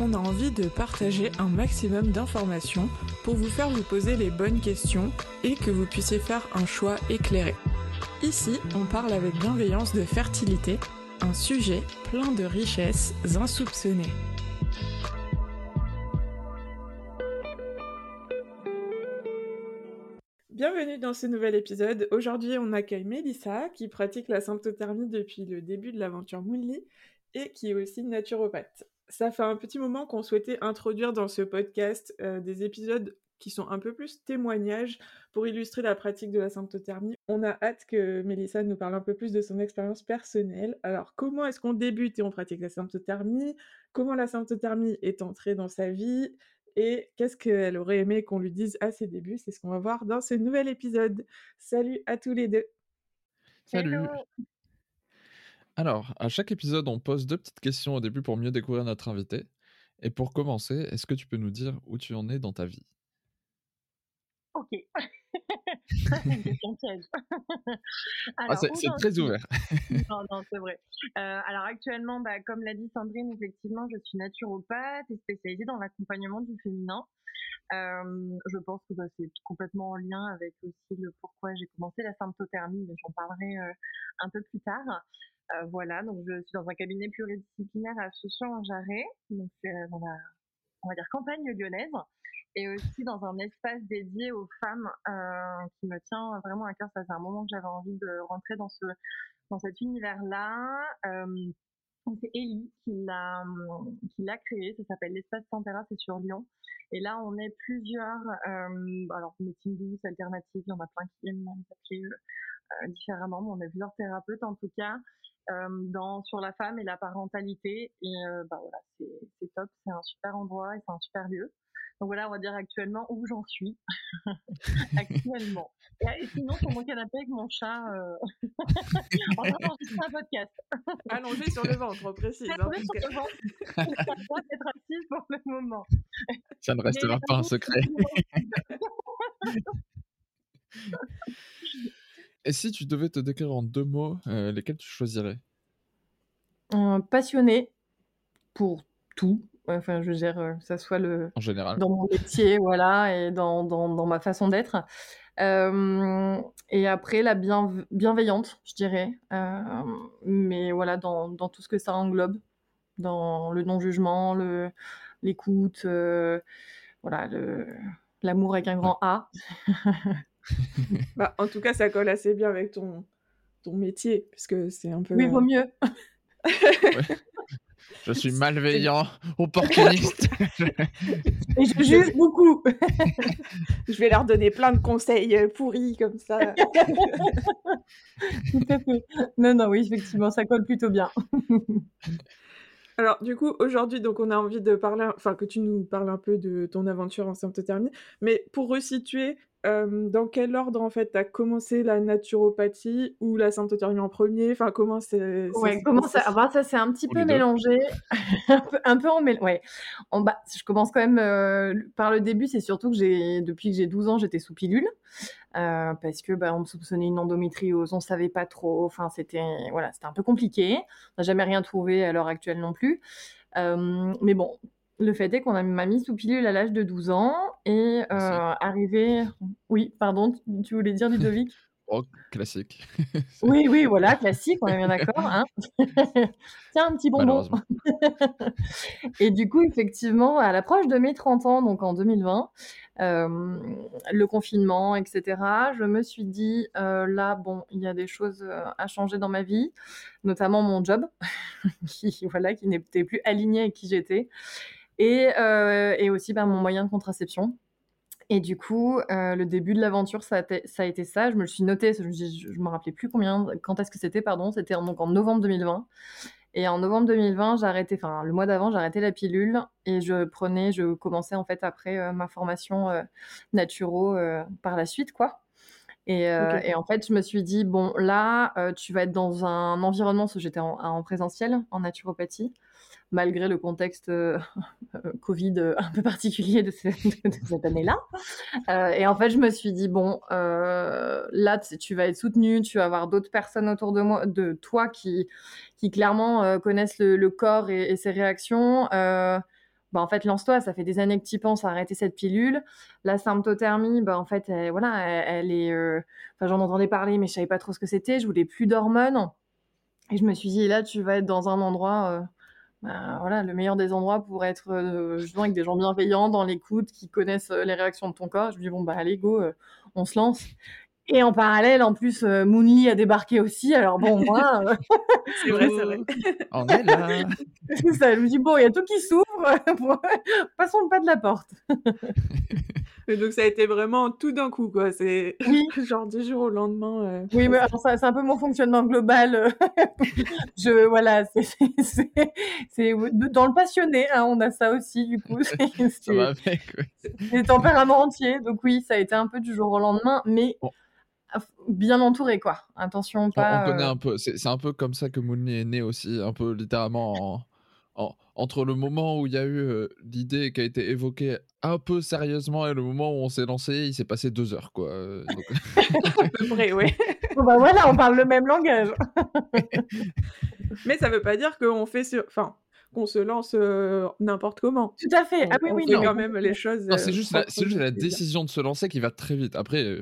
On a envie de partager un maximum d'informations pour vous faire vous poser les bonnes questions et que vous puissiez faire un choix éclairé. Ici, on parle avec bienveillance de fertilité, un sujet plein de richesses insoupçonnées. Bienvenue dans ce nouvel épisode. Aujourd'hui, on accueille Mélissa qui pratique la symptothermie depuis le début de l'aventure Moonly et qui est aussi naturopathe. Ça fait un petit moment qu'on souhaitait introduire dans ce podcast euh, des épisodes qui sont un peu plus témoignages pour illustrer la pratique de la symptothermie. On a hâte que Mélissa nous parle un peu plus de son expérience personnelle. Alors, comment est-ce qu'on débute et on pratique la symptothermie? Comment la symptothermie est entrée dans sa vie? Et qu'est-ce qu'elle aurait aimé qu'on lui dise à ses débuts? C'est ce qu'on va voir dans ce nouvel épisode. Salut à tous les deux. Salut. Alors, à chaque épisode, on pose deux petites questions au début pour mieux découvrir notre invité. Et pour commencer, est-ce que tu peux nous dire où tu en es dans ta vie? Ok. Ça, c'est une question piège. Ah, c'est très ouvert. Non, non, c'est vrai. Euh, alors actuellement, bah, comme l'a dit Sandrine, effectivement, je suis naturopathe et spécialisée dans l'accompagnement du féminin. Euh, je pense que bah, c'est complètement en lien avec aussi le pourquoi j'ai commencé la symptothermie, mais j'en parlerai euh, un peu plus tard. Euh, voilà, donc je suis dans un cabinet pluridisciplinaire à Soucy-en-Jarret, donc c'est euh, dans la, on va dire, campagne lyonnaise, et aussi dans un espace dédié aux femmes euh, qui me tient vraiment à cœur. Ça fait un moment que j'avais envie de rentrer dans ce dans cet univers-là. Euh, c'est Ellie qui l'a qui l'a créé. Ça s'appelle l'espace Tempéra, c'est sur Lyon. Et là, on est plusieurs. Euh, alors médecine douce, alternative, il y en a plein qui aiment euh, différemment, mais on est plusieurs thérapeutes en tout cas dans sur la femme et la parentalité. Et euh, bah voilà, c'est c'est top, c'est un super endroit et c'est un super lieu. Donc voilà, on va dire actuellement où j'en suis actuellement. Et, et sinon, sur mon canapé avec mon chat, euh... en train d'enregistrer un podcast. Allongée sur le ventre, on précise. hein, sur que- le ventre. Doit être assise pour le moment. Ça ne Mais restera pas un secret. Et si tu devais te décrire en deux mots, euh, lesquels tu choisirais? Euh, passionnée pour tout. Enfin, je veux dire, euh, que ça soit le, en général dans mon métier, voilà, et dans, dans, dans ma façon d'être. Euh, et après, la bienve- bienveillante, je dirais. Mais voilà, dans, dans tout ce que ça englobe, dans le non-jugement, l'écoute, voilà, l'amour avec un grand A. Bah, en tout cas, ça colle assez bien avec ton, ton métier, puisque c'est un peu. Oui, vaut euh, mieux. Je suis malveillant, opportuniste. Et je juge beaucoup. Je vais leur donner plein de conseils euh, pourris comme ça. Tout à fait. Non, non, oui, effectivement, ça colle plutôt bien. Alors, du coup, aujourd'hui, donc, on a envie de parler, enfin, que tu nous parles un peu de ton aventure en symptothermie. Mais pour resituer, dans quel ordre, en fait, tu as commencé la naturopathie ou la symptothermie en premier? Enfin, comment c'est. ça Ouais, s'est comment passé ça? Ah bah, ça c'est un petit Ou peu les mélangé, un peu, un peu en mél... Ouais. En bas, je commence quand même euh, par le début. C'est surtout que j'ai, depuis que j'ai 12 ans, j'étais sous pilule euh, parce que bah, on me soupçonnait une endométriose, on savait pas trop. Enfin, c'était voilà, c'était un peu compliqué. On n'a jamais rien trouvé à l'heure actuelle non plus. Euh, mais bon, le fait est qu'on a- m'a mis sous pilule à l'âge de 12 ans et euh, arrivé. Oui, pardon, tu- tu voulais dire Ludovic? Oh, classique. Oui, oui, voilà, classique, on est bien d'accord. Hein Tiens, un petit bonbon. Et du coup, effectivement, à l'approche de mes 30 ans, donc en 2020, euh, le confinement, etc., je me suis dit, euh, là, bon, il y a des choses à changer dans ma vie, notamment mon job, qui, voilà, qui n'était plus aligné avec qui j'étais, et, euh, et aussi bah, mon moyen de contraception. Et du coup, euh, le début de l'aventure, ça, a été- ça a été ça. Je me le suis noté, je ne me rappelais plus combien, quand est-ce que c'était, pardon. C'était en- donc en novembre 2020. Et en novembre 2020, j'ai arrêté, enfin le mois d'avant, arrêté la pilule et je prenais, je commençais en fait après ma formation naturo par la suite, quoi. Et, et, en fait, je me suis dit, bon, là, tu vas être dans un environnement, j'étais en, en, présentiel, en naturopathie, malgré le contexte euh, Covid euh, un peu particulier de, cette année-là. Euh, et en fait, je me suis dit, bon, là, tu vas être soutenu, tu vas avoir d'autres personnes autour de, moi, de toi qui, qui clairement connaissent le, corps et, ses réactions. bah, en fait, lance-toi, ça fait des années que tu penses à arrêter cette pilule. La symptothermie, bah, en fait, voilà, elle, est. Enfin, j'en entendais parler, mais je savais pas trop ce que c'était. Je voulais plus d'hormones. Et je me suis dit, là, tu vas être dans un endroit bah, voilà, le meilleur des endroits pour être euh, justement avec des gens bienveillants, dans l'écoute, qui connaissent euh, les réactions de ton corps. Je me dis, bon, bah, allez, go, euh, on se lance. Et en parallèle, en plus, euh, Moonly a débarqué aussi. Alors bon, moi... c'est vrai, c'est vrai. On est là. c'est ça, je me dis, bon, il y a tout qui s'ouvre. Passons le pas de la porte. Donc ça a été vraiment tout d'un coup, quoi. C'est genre du jour au lendemain. Euh, oui, mais c'est un peu mon fonctionnement global. je voilà, c'est dans le passionné, hein, on a ça aussi du coup. ça va avec. C'est tempérament entier, donc oui, ça a été un peu du jour au lendemain, mais bien entouré quoi. Attention pas. On, connaît euh, un peu. C'est un peu comme ça que Moonly est né aussi, un peu littéralement en entre le moment où il y a eu l'idée qui a été évoquée un peu sérieusement et le moment où on s'est lancé, il s'est passé deux heures, quoi. vrai, oui. bon, bah voilà, on parle le même langage. Mais ça veut pas dire qu'on fait sur... Enfin, qu'on se lance n'importe comment. Tout à fait. ah oui, oui, fait quand même les choses. c'est juste, la, juste la décision de se lancer qui va très vite. Après,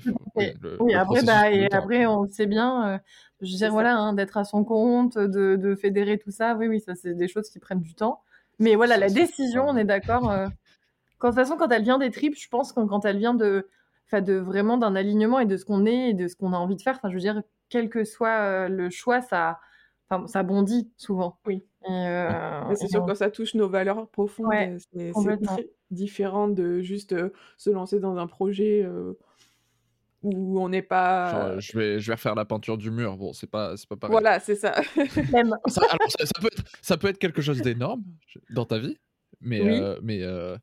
oui, après, bah, et après, on sait bien. je veux dire, voilà, hein, d'être à son compte, de, de, fédérer tout ça. Oui, oui, ça, c'est des choses qui prennent du temps. Mais voilà, la décision, on est d'accord. Euh, de toute façon, quand elle vient des tripes, je pense que quand elle vient de, de vraiment d'un alignement et de ce qu'on est et de ce qu'on a envie de faire, enfin, je veux dire, quel que soit euh, le choix, ça, ça bondit souvent. Oui. Euh, c'est sûr, quand ça touche nos valeurs profondes, c'est différent de juste se lancer dans un projet où on n'est pas. je vais, je vais refaire la peinture du mur. Bon, c'est pas, c'est pas pareil. Voilà, c'est ça. ça, peut être, ça, peut être, quelque chose d'énorme dans ta vie, mais, euh, mais, euh,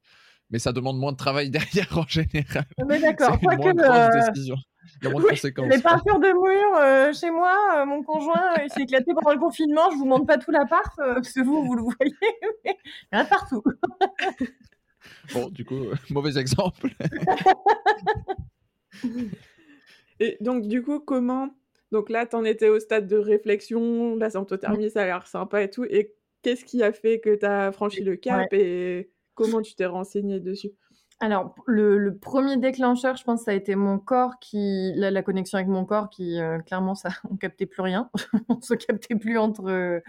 mais ça demande moins de travail derrière en général. Mais d'accord. C'est une moins grosse décision. Il y a moins de conséquences. Les peintures de mur euh, chez moi, mon conjoint il s'est éclaté pendant le confinement. Je vous montre pas tout l'appart parce que vous, vous le voyez, mais il y en a partout. bon, du coup, mauvais exemple. Et donc, du coup, comment. Donc là, tu en étais au stade de réflexion, la symptothermie, ça a l'air sympa et tout. Et qu'est-ce qui a fait que tu as franchi le cap et comment tu t'es renseigné dessus? Alors, le, premier déclencheur, je pense, ça a été mon corps qui, la, connexion avec mon corps qui, euh, clairement, ça, on captait plus rien, on se captait plus entre euh,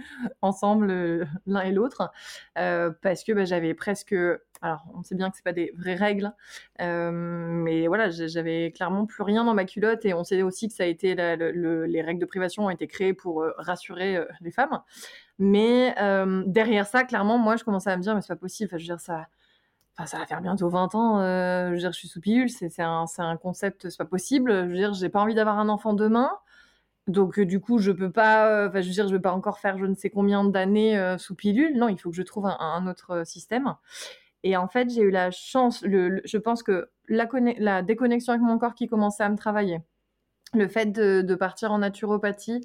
ensemble euh, l'un et l'autre, parce que bah, j'avais presque, alors on sait bien que c'est pas des vraies règles, mais voilà, j'avais clairement plus rien dans ma culotte et on sait aussi que ça a été les règles de privation ont été créées pour rassurer les femmes, mais derrière ça, clairement, moi, je commençais à me dire, mais c'est pas possible, enfin, je veux dire ça ça va faire bientôt 20 ans. Euh, je veux dire, je suis sous pilule, c'est un, un, concept, c'est pas possible. Je veux dire, j'ai pas envie d'avoir un enfant demain. Donc, euh, du coup, je peux pas. Euh, enfin, je veux dire, je vais pas encore faire je ne sais combien d'années sous pilule. Non, il faut que je trouve un, autre système. Et en fait, j'ai eu la chance. Le, je pense que la, la déconnexion avec mon corps qui commençait à me travailler le fait de, partir en naturopathie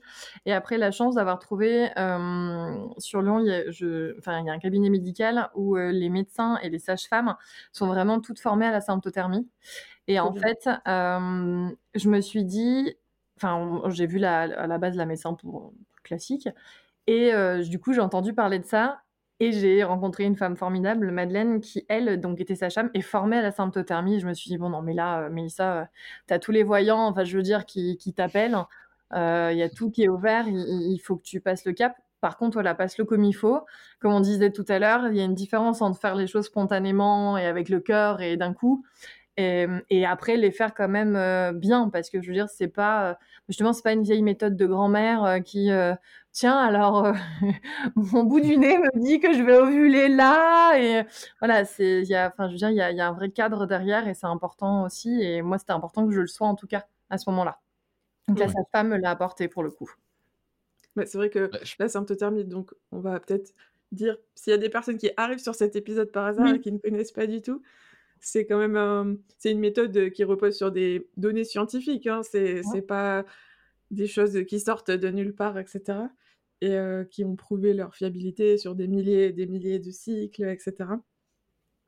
et après la chance d'avoir trouvé euh, sur Lyon, il y, a, je, enfin, il y a un cabinet médical où euh, les médecins et les sages-femmes sont vraiment toutes formées à la symptothermie. Et en fait, euh, je me suis dit, enfin, j'ai vu la, à la base la médecin pour, classique, et du coup j'ai entendu parler de ça et j'ai rencontré une femme formidable, Madeleine, qui, elle, donc était sage-femme et formée à la symptothermie. Je me suis dit, bon, non, mais là, euh, Mélissa, euh, tu as tous les voyants, enfin, je veux dire, qui, qui t'appellent. Euh, il y a tout qui est ouvert, il, faut que tu passes le cap. Par contre, voilà, passe-le comme il faut. Comme on disait tout à l'heure, il y a une différence entre faire les choses spontanément et avec le cœur et d'un coup, et, après les faire quand même bien, parce que je veux dire, c'est pas justement, c'est pas une vieille méthode de grand-mère qui tiens, alors euh, mon bout du nez me dit que je vais ovuler là. Et voilà, c'est, y a, enfin, je veux dire, il y a, y a, un vrai cadre derrière et c'est important aussi. Et moi, c'était important que je le sois en tout cas à ce moment-là. Donc là, sa femme me l'a apporté pour le coup. Bah, c'est vrai que Bah, je la symptothermie, donc on va peut-être dire s'il y a des personnes qui arrivent sur cet épisode par hasard et qui ne connaissent pas du tout, c'est quand même un c'est une méthode, heu, qui repose sur des données scientifiques, hein. C'est Ouais. c'est pas des choses, qui sortent de nulle part et cetera et heu, qui ont prouvé leur fiabilité sur des milliers et des milliers de cycles et cetera.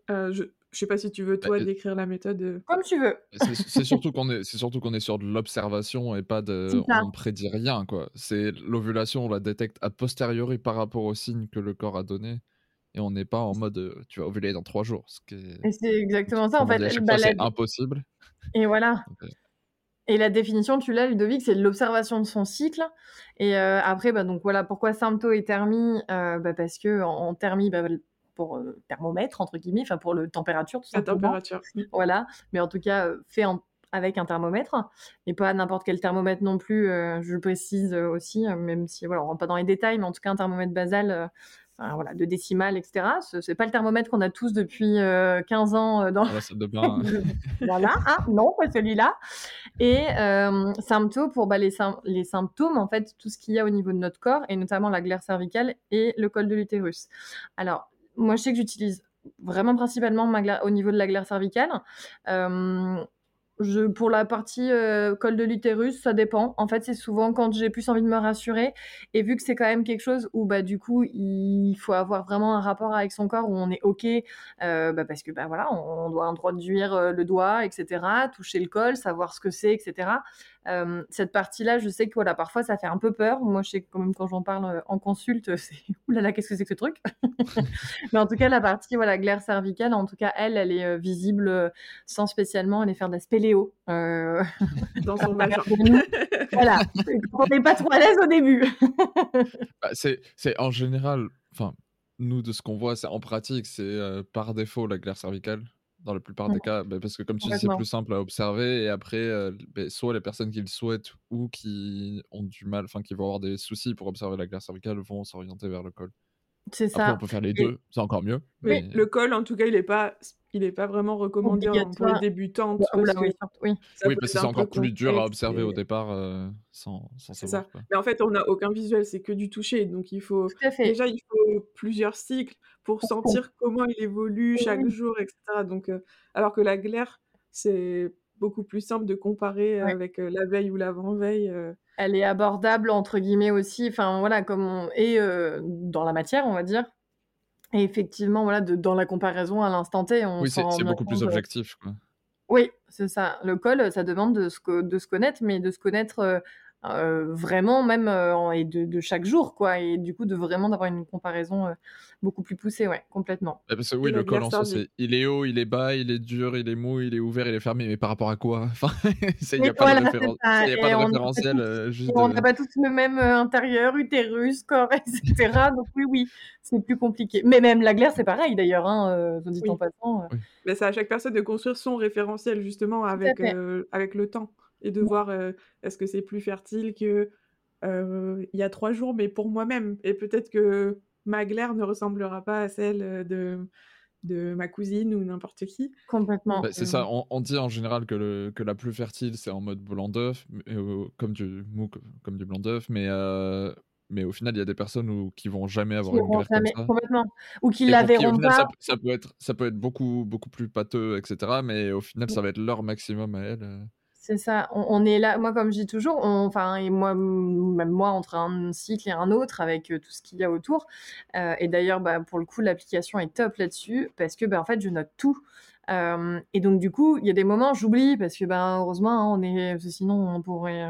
Heu, je je sais pas si tu veux bah, toi décrire la méthode, heu? Comme tu veux. C'est surtout qu'on est c'est surtout qu'on est sur de l'observation et pas de on prédit rien, quoi. C'est l'ovulation, on la détecte a posteriori par rapport aux signes que le corps a donnés et on n'est pas en mode, tu vas ovuler dans 3 jours, ce qui est Et c'est exactement ça, en fait, bah, la c'est impossible. et voilà. Et la définition, tu l'as Ludovic, c'est l'observation de son cycle et heu, après, bah, donc voilà, pourquoi sympto et thermie? Heu, bah, parce qu'en en thermie, bah, pour, heu, «thermomètre» entre guillemets, enfin pour le température tout La simplement. température. Voilà, mais en tout cas, fait en avec un thermomètre et pas n'importe quel thermomètre non plus, je le précise, aussi, même si voilà, on rentre pas dans les détails, mais en tout cas un thermomètre basal, enfin voilà, de décimales et cetera. Ce c'est pas le thermomètre qu'on a tous depuis, heu, 15 ans, heu, dans la salle de bain. voilà, hein, non, pas celui-là et hem, sympto pour, bah, les les symptômes, en fait, tout ce qu'il y a au niveau de notre corps et notamment la glaire cervicale et le col de l'utérus. Alors, moi, je sais que j'utilise vraiment principalement ma au niveau de la glaire cervicale. Pour la partie, heu, col de l'utérus, ça dépend. En fait, c'est souvent quand j'ai plus envie de me rassurer et vu que c'est quand même quelque chose où, bah, du coup, il faut avoir vraiment un rapport avec son corps où on est OK, heu, bah, parce que, bah, voilà, on on doit introduire, heu, le doigt et cetera, toucher le col, savoir ce que c'est et Hem, cette partie-là, je sais que, voilà, parfois ça fait un peu peur. Moi, je sais quand même quand j'en parle, heu, en consulte, c'est: «Ouh là là, qu'est-ce que c'est que ce truc?» mais en tout cas, la partie, voilà, glaire cervicale, en tout cas, elle, elle est, heu, visible, sans spécialement aller faire de la spéléo, Dans son vagin. Voilà, on n'est pas trop à l'aise au début. Bah, c'est en général, enfin, nous, de ce qu'on voit, c'est en pratique, c'est, par défaut la glaire cervicale, dans la plupart des cas. Bah, parce que comme tu dis, c'est plus simple à observer et après, beh, soit les personnes qui le souhaitent ou qui ont du mal, enfin, qui vont avoir des soucis pour observer la glaire cervicale vont s'orienter vers le col. C'est Après, on ça peut faire les Et 2, c'est encore mieux, mais mais le col, en tout cas, il est pas il est pas vraiment recommandé en pour les débutantes parce oui, que surtout, oui. ça Oui, peut parce que c'est encore plus dur à observer au départ, heu, sans sans savoir, ça. quoi. Mais en fait, on n'a aucun visuel, c'est que du toucher. Donc il faut déjà, il faut plusieurs cycles pour sentir comment il évolue chaque jour et cetera. Donc heu, alors que la glaire, c'est beaucoup plus simple de comparer, Ouais. avec, heu, la veille ou l'avant-veille, heu Elle est «abordable» entre guillemets aussi, enfin voilà, comme on dans la matière, on va dire et effectivement, voilà, de dans la comparaison à l'instant T, on Oui, c'est beaucoup plus heu objectif, quoi. Oui, c'est ça. Le col, ça demande de se co de se connaître, mais de se connaître, heu, vraiment même, en et de de chaque jour, quoi et du coup, de vraiment d'avoir une comparaison, heu, beaucoup plus poussée, ouais, complètement. Parce que et oui, la le col en soi, c'est il est haut, il est bas, il est dur, il est mou, il est ouvert, il est fermé, mais par rapport à quoi? Enfin, il y Oui, a pas de voilà, c'est référen ça il y a pas et de on n'a pas référentiel, tous juste on n'a de pas tous le même, intérieur, utérus, corps et cetera, donc oui, oui, c'est plus compliqué. Mais même la glaire, c'est pareil d'ailleurs, hein, dit en Oui. passant, heu Oui. Mais c'est à chaque personne de construire son référentiel justement avec, avec le temps et de Mmh. voir, est-ce que c'est plus fertile que, il y a 3 jours, mais pour moi-même et peut-être que ma glaire ne ressemblera pas à celle, de de ma cousine ou n'importe qui. Complètement. Bah, c'est ça, on on dit en général que le que la plus fertile, c'est en mode blanc d'œuf, comme du comme du blanc d'œuf, mais mais au final, il y a des personnes où qui vont jamais Qui avoir une l'auront glaire comme jamais ça complètement ou qui la qui, verront pas ça peut ça peut être ça peut être beaucoup beaucoup plus pâteux et cetera, mais au final, Mmh. ça va être leur maximum à elles, C'est ça, on est là moi, comme je dis toujours, enfin et moi, même moi, entre un cycle et un autre avec, heu, tout ce qu'il y a autour, heu et d'ailleurs, bah, pour le coup, l'application est top là-dessus parce que, bah, en fait, je note tout, hem et donc du coup, il y a des moments, j'oublie parce que, ben, heureusement, hein, on est sinon on pourrait,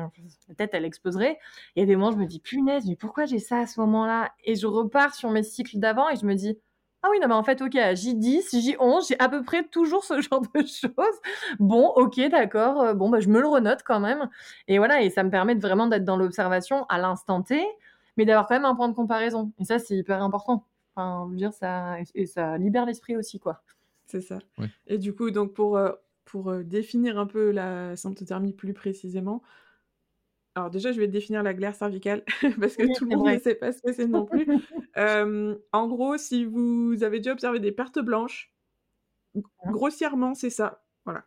la tête, elle exploserait. Il y a des moments, je me dis: «Punaise, mais pourquoi j'ai ça à ce moment-là?» et je repars sur mes cycles d'avant et je me dis: «Ah oui, non, mais en fait, OK, à J10, J11, j'ai à peu près toujours ce genre de choses. Bon, OK, d'accord, heu, bon, bah, je me le renote quand même» et voilà et ça me permet de vraiment d'être dans l'observation à l'instant T, mais d'avoir quand même un point de comparaison et ça, c'est hyper important. Enfin, je veux dire, ça et ça libère l'esprit aussi, quoi. C'est ça Oui. et du coup, donc pour, heu, pour, heu, définir un peu la symptothermie plus précisément alors déjà, je vais définir la glaire cervicale parce que Oui, tout le monde ne sait pas ce que c'est non plus. En gros, si vous avez déjà observé des pertes blanches, Mmh. grossièrement, c'est ça, voilà.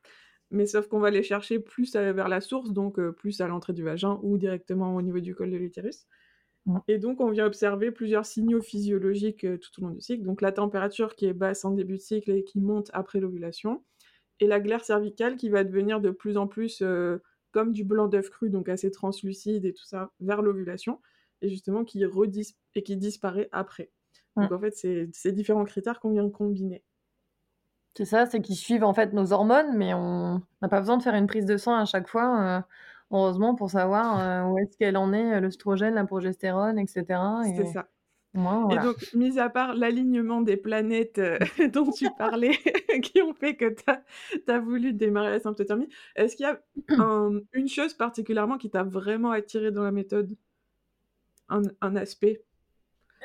Mais sauf qu'on va les chercher plus, heu, vers la source, donc plus à l'entrée du vagin ou directement au niveau du col de l'utérus. Et donc, on vient observer plusieurs signaux physiologiques tout au long du cycle. Donc, la température qui est basse en début de cycle et qui monte après l'ovulation. Et la glaire cervicale qui va devenir de plus en plus comme du blanc d'œuf cru, donc assez translucide et tout ça, vers l'ovulation. Et justement, qui, redis et qui disparaît après. Donc, en fait, c'est ces différents critères qu'on vient de combiner. C'est ça, c'est qu'ils suivent en fait nos hormones, mais on n'a pas besoin de faire une prise de sang à chaque fois, heureusement, pour savoir où est-ce qu'elle en est, l'œstrogène, la progestérone, etc. C'est ça. Et donc, mis à part l'alignement des planètes dont tu parlais, qui ont fait que tu as, voulu démarrer la symptothermie, est-ce qu'il y a une chose particulièrement qui t'a vraiment attiré dans la méthode? Un aspect?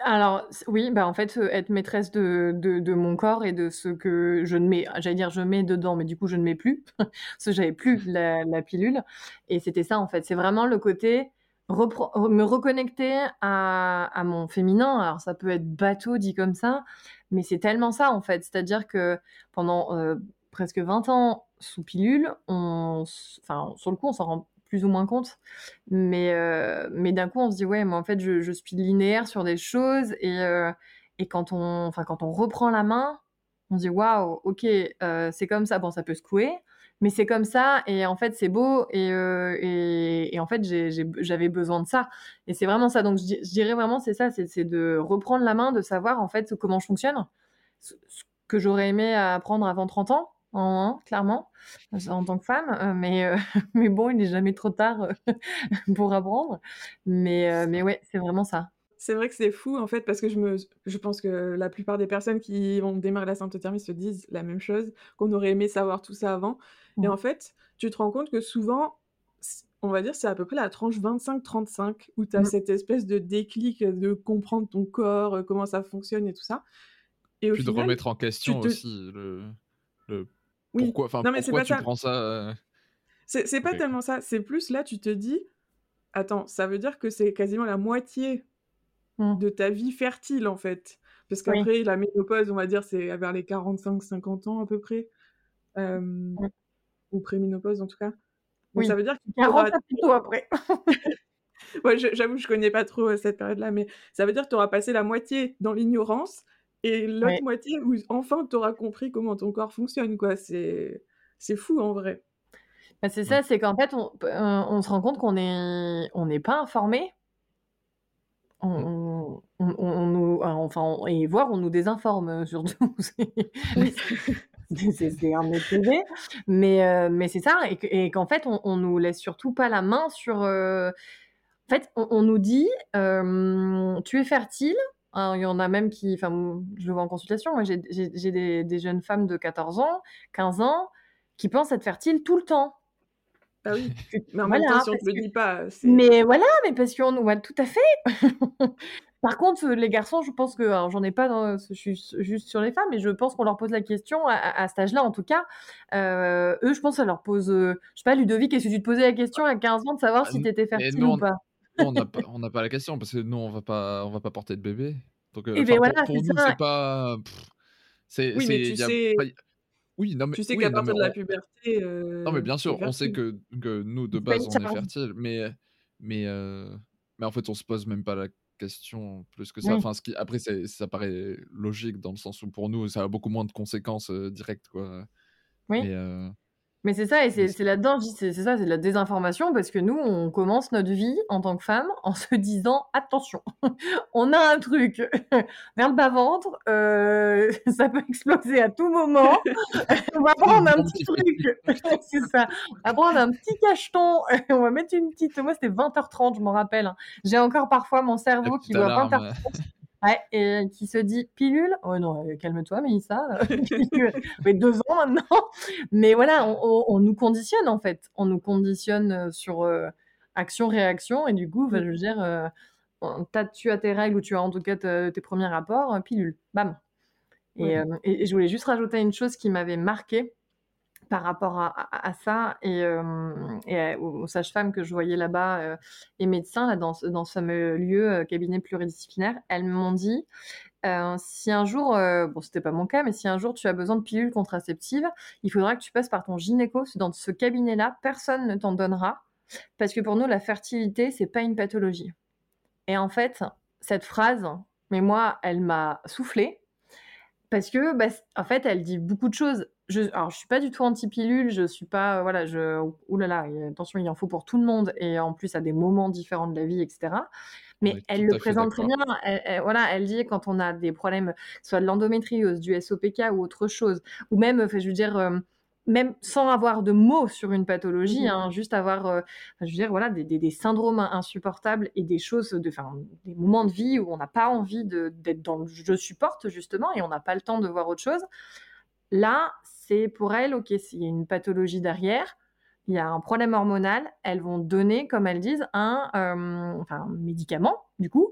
Alors oui, bah, en fait, être maîtresse de de mon corps et de ce que je ne mets j'allais dire je mets dedans, mais du coup je ne mets plus, parce que j'avais plus la la pilule. Et c'était ça en fait. C'est vraiment le côté me reconnecter à mon féminin. Alors ça peut être bateau dit comme ça, mais c'est tellement ça en fait. C'est-à-dire que pendant, presque 20 ans sous pilule, on enfin sur le coup on s'en rend plus ou moins compte. Mais, euh, mais d'un coup, on se dit, ouais, mais en fait, je, suis linéaire sur des choses. Et, euh, et quand, on, quand on reprend la main, on se dit, waouh, ok, euh, c'est comme ça. Bon, ça peut secouer, mais c'est comme ça. Et en fait, c'est beau. Et, et, et, en fait, j'avais besoin de ça. Et c'est vraiment ça. Donc, je, dirais vraiment, c'est ça, c'est de reprendre la main, de savoir en fait comment je fonctionne. Ce que j'aurais aimé apprendre avant 30 ans en clairement, en tant que femme. Euh, mais, euh, mais bon, il n'est jamais trop tard euh, pour apprendre. Mais, mais ouais, c'est vraiment ça. C'est vrai que c'est fou en fait parce que je me je pense que la plupart des personnes qui ont démarré la symptothermie se disent la même chose, qu'on aurait aimé savoir tout ça avant. Et en fait, tu te rends compte que souvent on va dire c'est à peu près la tranche 25-35 où tu as mmh. cette espèce de déclic de comprendre ton corps, comment ça fonctionne et tout ça. Et Puis de remettre en question aussi le, le pourquoi, enfin, non, mais pourquoi tu prends ça euh? C'est pas tellement ça. C'est plus là, tu te dis, attends, ça veut dire que c'est quasiment la moitié mmh. de ta vie fertile en fait. Parce qu'après, la ménopause, on va dire, c'est vers les 45-50 ans à peu près. Euh, Ou préménopause en tout cas. Donc oui. ça veut dire qu'il y aura... plutôt après. ouais, j'avoue, je connais pas trop cette période-là, mais ça veut dire que tu auras passé la moitié dans l'ignorance et l'autre moitié où enfin tu auras compris comment ton corps fonctionne, quoi. C'est, c'est fou en vrai. Bah, c'est ça, c'est qu'en fait, on, euh, on, se rend compte qu'on n'est on n'est pas informé. On, on, on, nous, enfin, et voir, on nous désinforme euh, surtout. c'est un métier, mais, euh, mais c'est ça, et, qu'en fait, on, nous laisse surtout pas la main sur. En fait, on, nous dit, tu es fertile, Hein, il y en a même qui, enfin, je le vois en consultation, moi j'ai des, des, jeunes femmes de 14 ans, 15 ans, qui pensent être fertiles tout le temps. Ah oui, mais en même temps, si on ne le dit pas. Mais voilà, mais parce qu'on voit tout à fait. Par contre, les garçons, je pense que, j'en ai pas, dans, je suis juste sur les femmes, mais je pense qu'on leur pose la question à, à cet âge-là, en tout cas. Euh, eux, je pense, ça leur pose, euh, je sais pas, Ludovic, est-ce que tu te posais la question à 15 ans de savoir ah, si tu étais fertile ou pas? on n'a pas, pas, la question parce que nous, on va pas, on va pas porter de bébé. Donc, euh, ben voilà, pour, nous, c'est pas. C'est, oui, mais tu sais. Oui, non, mais, tu sais qu'à partir de la puberté. Euh, non, mais bien sûr, on sait que, que nous, de base, on est fertile. Mais, mais, euh, mais en fait, on se pose même pas la question plus que ça. Enfin, ce qui, après, ça paraît logique dans le sens où pour nous, ça a beaucoup moins de conséquences directes. Quoi. Oui. Mais, mais c'est ça, et c'est là-dedans, c'est ça, c'est de la désinformation, parce que nous, on commence notre vie en tant que femme en se disant attention, on a un truc vers le bas-ventre, euh, ça peut exploser à tout moment, on va prendre un petit truc, c'est ça, on va prendre un petit cacheton, on va mettre une petite, moi c'était 20h30, je m'en rappelle, hein. j'ai encore parfois mon cerveau qui doit 20h30. Ouais, et qui se dit pilule. Oh non, euh, calme-toi, Mélissa. fait deux ans maintenant. Mais voilà, on, nous conditionne en fait. On nous conditionne euh, sur euh, action-réaction. Et du coup, je veux dire, tu as tes règles ou tu as en tout cas tes premiers rapports, pilule. Bam. Et, et, je voulais juste rajouter une chose qui m'avait marqué par rapport à, ça et, aux, sages-femmes que je voyais là-bas et médecins là, dans, dans ce fameux lieu cabinet pluridisciplinaire, elles m'ont dit si un jour, bon c'était pas mon cas, mais si un jour tu as besoin de pilules contraceptives, il faudra que tu passes par ton gynéco. Dans ce cabinet-là, personne ne t'en donnera parce que pour nous la fertilité c'est pas une pathologie. Et en fait, cette phrase, mais moi, elle m'a soufflé parce que, bah, en fait, elle dit beaucoup de choses. Je, alors, je suis pas du tout anti-pilule, je suis pas, voilà, je, oulala, attention, il en faut pour tout le monde et en plus à des moments différents de la vie, etc. Mais elle le présente très bien. voilà, elle dit quand on a des problèmes, soit de l'endométriose, du SOPK ou autre chose, ou même, je veux dire, euh, même sans avoir de mots sur une pathologie, mmh hein, juste avoir, euh, je veux dire, voilà, des, syndromes insupportables et des choses, de, des moments de vie où on n'a pas envie d'être dans le je supporte justement et on n'a pas le temps de voir autre chose. Là, c'est pour elle, ok, s'il y a une pathologie derrière, il y a un problème hormonal, elles vont donner, comme elles disent, un, euh, médicament, du coup,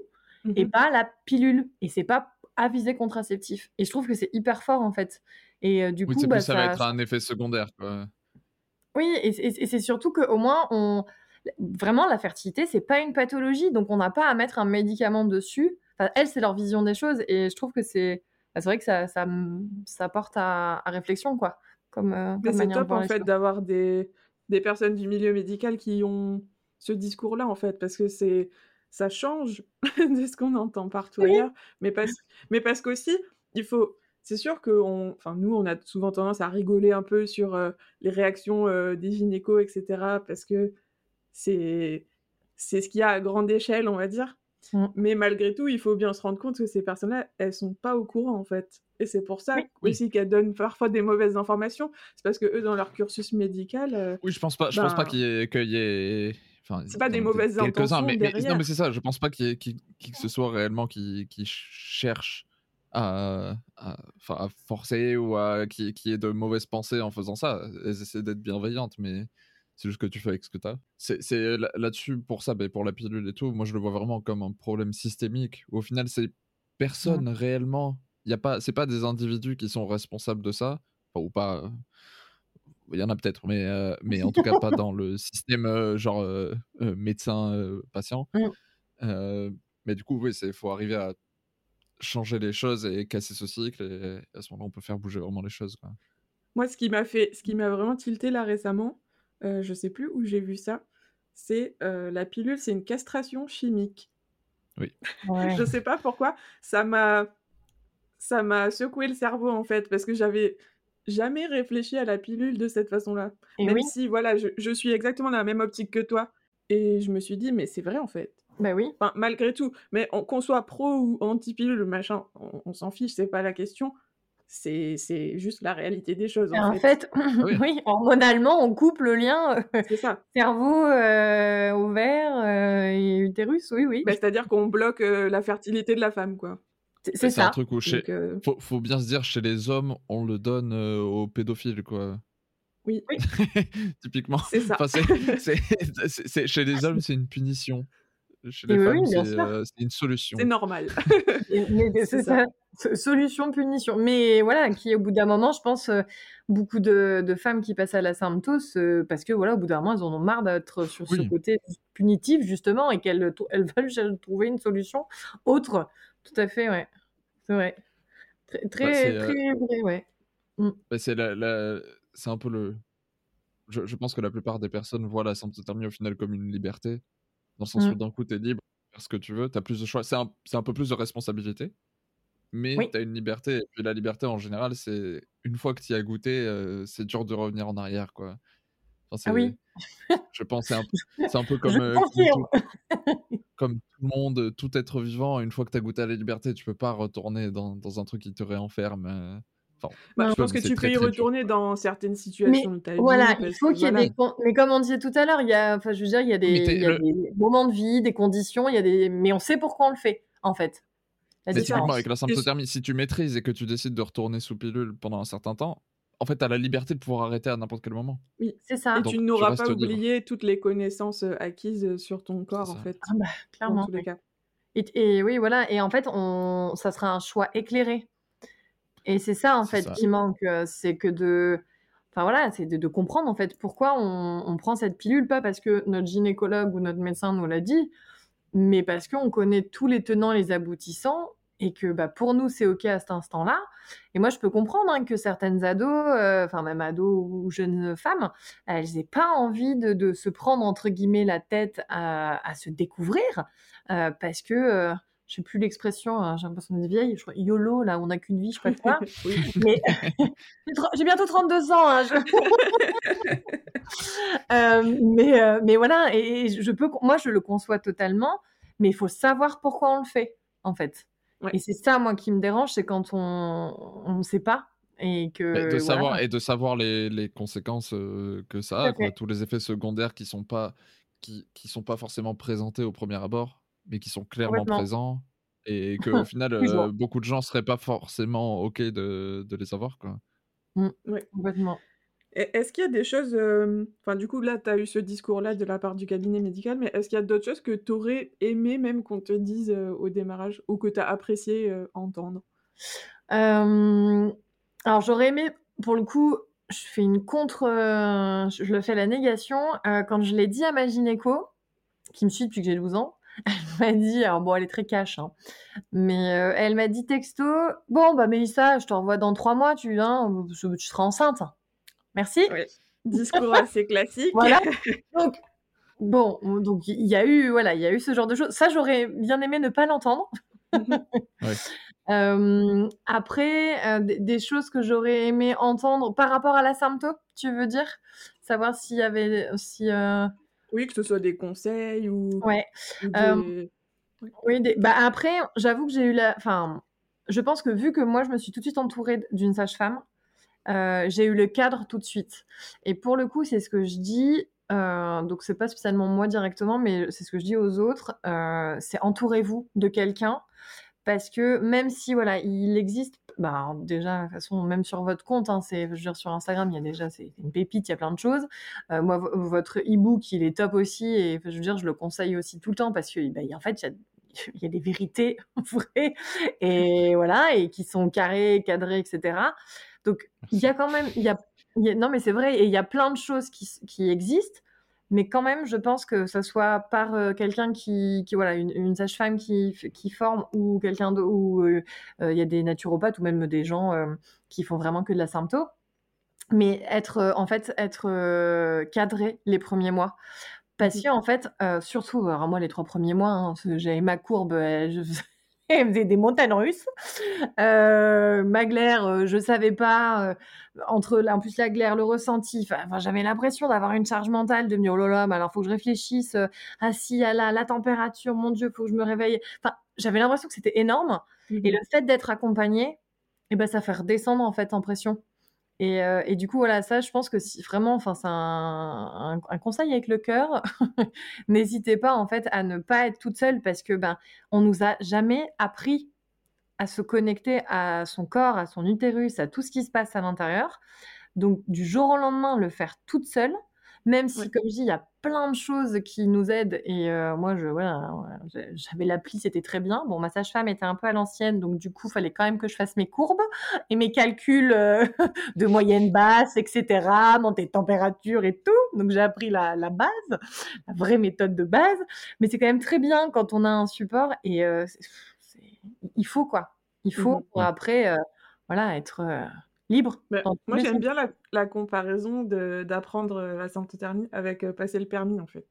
et mmh pas la pilule. Et c'est pas avisé contraceptif. Et je trouve que c'est hyper fort, en fait. Et euh, du coup, bah, ça, va être un effet secondaire. Oui, et, c'est surtout qu'au moins, on... vraiment, la fertilité, c'est pas une pathologie, donc on n'a pas à mettre un médicament dessus. Enfin, elles, c'est leur vision des choses, et je trouve que c'est bah, c'est vrai que ça, ça, ça porte à, réflexion, quoi. Comme, euh, c'est top, en fait, d'avoir des des personnes du milieu médical qui ont ce discours-là, en fait, parce que c'est ça change de ce qu'on entend partout ailleurs, mais parce, mais parce qu'aussi, il faut... C'est sûr que on, enfin, nous, on a souvent tendance à rigoler un peu sur euh, les réactions euh, des gynécos, etc., parce que c'est c'est ce qu'il y a à grande échelle, on va dire. Mmh. Mais malgré tout, il faut bien se rendre compte que ces personnes-là, elles sont pas au courant, en fait. Et c'est pour ça aussi qu'elles donnent parfois des mauvaises informations. C'est parce que eux, dans leur cursus médical. Euh, oui, je pense pas. Je pense pas ben qu'il y ait. Enfin, c'est pas des mauvaises intentions mais, non, mais c'est ça. Je pense pas qu'il y ait qui, que ce soit réellement qui, qui cherche à, à, forcer ou à qui, qui ait de mauvaises pensées en faisant ça. Elles essaient d'être bienveillantes, mais c'est juste que tu fais avec ce que tu as. C'est là-dessus, pour ça, ben, pour la pilule et tout, moi je le vois vraiment comme un problème systémique. Au final, c'est personne réellement il y a pas c'est pas des individus qui sont responsables de ça ou pas euh, il y en a peut-être mais euh, mais en tout cas pas dans le système euh, genre médecin patient mmh. mais du coup oui c'est faut arriver à changer les choses et casser ce cycle et à ce moment-là on peut faire bouger vraiment les choses moi ce qui m'a fait ce qui m'a vraiment tilté là récemment je sais plus où j'ai vu ça c'est la pilule c'est une castration chimique oui je sais pas pourquoi ça m'a ça m'a secoué le cerveau en fait, parce que j'avais jamais réfléchi à la pilule de cette façon-là. Même si, voilà, je, suis exactement dans la même optique que toi. Et je me suis dit, mais c'est vrai en fait. Bah oui. Enfin, malgré tout. Mais qu'on soit pro ou anti-pilule, machin, on, s'en fiche, c'est pas la question. C'est juste la réalité des choses. En, fait, ah oui. hormonalement, on coupe le lien euh, ça. cerveau, euh, ovaire euh, et utérus, oui, oui. Bah, C'est-à-dire qu'on bloque la fertilité de la femme, quoi. C'est ça. un truc où chez... Euh, faut, bien se dire, chez les hommes, on le donne euh, aux pédophiles, quoi. Oui. Typiquement. C'est ça. chez les hommes, c'est une punition. Chez les femmes, euh, c'est une solution. C'est normal. c'est ça. Punition. Mais voilà, qui au bout d'un moment, je pense, beaucoup de, femmes qui passent à la symptose parce que voilà, au bout d'un moment, elles en ont marre d'être sur ce côté punitif, justement, et qu'elles elles veulent trouver une solution autre. Tout à fait, ouais. C'est vrai. Très, bah, très, euh, vrai, ouais. Mmh. Bah, c'est la, c'est un peu le. Je, je, pense que la plupart des personnes voient la symptothermie au final comme une liberté, dans le sens où mmh. d'un coup, tu es libre, faire ce que tu veux, tu as plus de choix. C'est un, un, peu plus de responsabilité, mais tu as une liberté. Et puis la liberté, en général, c'est une fois que tu y as goûté, euh, c'est dur de revenir en arrière, quoi. ah oui. Je pense c'est un, un, peu comme, euh, comme, tout, le monde, tout être vivant. Une fois que tu as goûté à la liberté, tu peux pas retourner dans, dans un truc qui te réenferme. Euh, enfin, bah, je pense que tu peux y retourner dans certaines situations de ta vie. Voilà, il faut qu'il y ait des. Mais comme on disait tout à l'heure, il y a, enfin, je veux dire, il y a, des, il y a des, moments de vie, des conditions, il y a des. Mais on sait pourquoi on le fait, en fait. La avec la symptothermie, si tu maîtrises et que tu décides de retourner sous pilule pendant un certain temps, en fait, tu as la liberté de pouvoir arrêter à n'importe quel moment. Oui, c'est ça. Et tu n'auras pas oublié toutes les connaissances euh, acquises euh, sur ton corps, en fait. Ah bah, clairement. tous les cas. Et, oui, voilà. Et en fait, on... ça sera un choix éclairé. Et c'est ça, en fait, qui manque. Euh, c'est que de. Enfin voilà, c'est de, comprendre en fait pourquoi on, on, prend cette pilule, pas parce que notre gynécologue ou notre médecin nous l'a dit, mais parce qu'on connaît tous les tenants, les aboutissants, et que bah, pour nous, c'est OK à cet instant-là. Et moi, je peux comprendre hein, que certaines ados, euh, enfin même ados ou jeunes femmes, elles n'aient pas envie de, se prendre, entre guillemets, la tête à, se découvrir, euh, parce que... Euh, je sais plus l'expression, hein, j'ai l'impression d'être vieille, je crois YOLO, là, on n'a qu'une vie, je sais pas quoi. Mais j'ai bientôt 32 ans. Hein, mais, mais voilà, et, je peux, moi, je le conçois totalement, mais il faut savoir pourquoi on le fait, en fait. Et c'est ça, moi, qui me dérange, c'est quand on ne sait pas. Et, que, de savoir, et de savoir les, les conséquences que ça a, quoi, tous les effets secondaires qui sont pas qui, qui sont pas forcément présentés au premier abord, mais qui sont clairement présents et qu'au final, beaucoup de gens seraient pas forcément OK de, de les avoir. Quoi. Mmh. complètement. Est-ce qu'il y a des choses, enfin du coup là tu as eu ce discours-là de la part du cabinet médical, mais est-ce qu'il y a d'autres choses que tu aurais aimé même qu'on te dise au démarrage ou que tu as apprécié entendre? Alors j'aurais aimé, pour le coup, je fais une contre, je le fais la négation, quand je l'ai dit à ma gynéco, qui me suit depuis que j'ai 12 ans, elle m'a dit, alors bon elle est très cash, hein, mais elle m'a dit texto, bon bah Mélissa, je te revois dans trois mois, tu, hein, tu seras enceinte. Merci. Discours assez classique. voilà. Donc, bon, donc il y a eu, voilà, il y a eu ce genre de choses. Ça, j'aurais bien aimé ne pas l'entendre. Euh, après, euh, des choses que j'aurais aimé entendre par rapport à la symptôme, tu veux dire? Savoir s'il y avait. Si, euh, Oui, que ce soit des conseils ou. Ouais. Oui, bah après, j'avoue que j'ai eu la. Enfin, je pense que vu que moi, je me suis tout de suite entourée d'une sage-femme, euh, j'ai eu le cadre tout de suite. Et pour le coup, c'est ce que je dis. Euh, donc c'est pas spécialement moi directement, mais c'est ce que je dis aux autres. Euh, c'est entourez-vous de quelqu'un parce que même si voilà, il existe, bah déjà de toute façon même sur votre compte, hein, c'est je veux dire sur Instagram, il y a déjà c'est une pépite, il y a plein de choses. moi, votre e-book, il est top aussi et je veux dire, je le conseille aussi tout le temps parce que bah, en fait, y a il y a des vérités vraies et voilà et qui sont carrées, cadrées, etc. Donc, il y a quand même, il y a, non, mais c'est vrai, et il y a plein de choses qui, existent, mais quand même, je pense que ce soit par euh, quelqu'un qui, voilà, une, sage-femme qui, qui forme ou quelqu'un de, ou euh, euh, il y a des naturopathes ou même des gens qui font vraiment que de la sympto, mais être, en fait, être cadré les premiers mois. Parce que, en fait, surtout, alors moi, les trois premiers mois, hein, j'avais ma courbe, je, elle faisait des montagnes russes. Euh, ma glaire, euh, je savais pas. Euh, entre en plus la glaire, le ressenti. Enfin, j'avais l'impression d'avoir une charge mentale, de me dire oh là là, mais alors faut que je réfléchisse. ah si, à la, la température, mon Dieu, faut que je me réveille. Enfin, j'avais l'impression que c'était énorme. Et mmh le fait d'être accompagnée, eh ben, ça fait redescendre en fait en pression. Euh, et, du coup, voilà, ça, je pense que si vraiment, enfin, c'est un, conseil avec le cœur. N'hésitez pas, en fait, à ne pas être toute seule parce que, ben, on nous a jamais appris à se connecter à son corps, à son utérus, à tout ce qui se passe à l'intérieur. Donc, du jour au lendemain, le faire toute seule, même si, comme je dis, il y a plein de choses qui nous aident. Et euh, moi, je, voilà, j'avais l'appli, c'était très bien. Bon, ma sage-femme était un peu à l'ancienne, donc du coup, il fallait quand même que je fasse mes courbes et mes calculs euh, de moyenne basse, etc., monter température et tout. Donc, j'ai appris la, base, la vraie méthode de base. Mais c'est quand même très bien quand on a un support et euh, il faut, quoi. Il faut, mmh pour après, voilà, être libre. moi, j'aime bien la, comparaison d'apprendre la symptothermie avec passer le permis, en fait.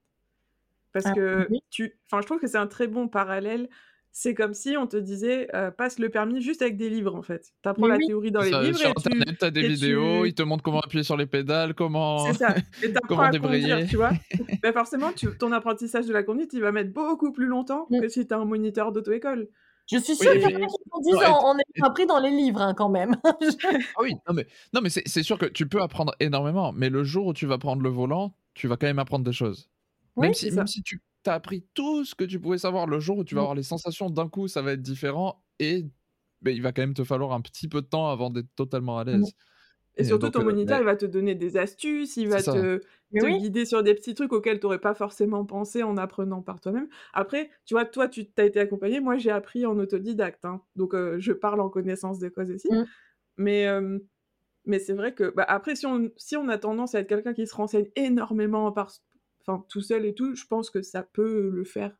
Parce ah, que tu, enfin, je trouve que c'est un très bon parallèle. C'est comme si on te disait passe le permis juste avec des livres en fait. Tu apprends la théorie dans les livres. Sur internet, tu as des vidéos, ils te montrent comment appuyer sur les pédales, comment, C'est ça. Et comment à débrayer. tu vois. ben forcément, tu, ton apprentissage de la conduite, il va mettre beaucoup plus longtemps mmh. que si tu as un moniteur d'auto-école. Je suis sûre qu'il y a qui disent on, est appris dans les livres hein, quand même. ah oui, non mais, non, mais c'est sûr que tu peux apprendre énormément, mais le jour où tu vas prendre le volant, tu vas quand même apprendre des choses. même, si, même si tu as appris tout ce que tu pouvais savoir, le jour où tu vas mmh. avoir les sensations d'un coup, ça va être différent et ben, il va quand même te falloir un petit peu de temps avant d'être totalement à mmh. l'aise. Et, surtout, ton moniteur, il va te donner des astuces, il va te, guider sur des petits trucs auxquels tu n'aurais pas forcément pensé en apprenant par toi-même. Après, tu vois, toi, tu t'as été accompagné, moi, j'ai appris en autodidacte. Hein. donc, je parle en connaissance de cause aussi. Mmh. Mais, mais c'est vrai que, bah, après, si on, si on a tendance à être quelqu'un qui se renseigne énormément par, enfin, tout seul et tout, je pense que ça peut le faire.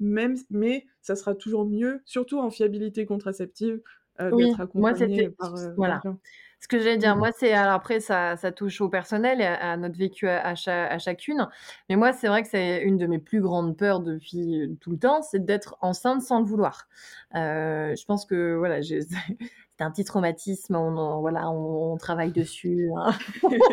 même, mais ça sera toujours mieux, surtout en fiabilité contraceptive, euh, Oui, d'être moi accompagné c'était par euh, voilà. Ce que j'allais dire, Mm. moi, c'est alors après ça, ça touche au personnel et à, à notre vécu à, à cha- à chacune. Mais moi, c'est vrai que c'est une de mes plus grandes peurs depuis euh, tout le temps, c'est d'être enceinte sans le vouloir. Euh, je pense que voilà, j'ai- c'est un petit traumatisme. On, voilà, on, on travaille dessus. hein.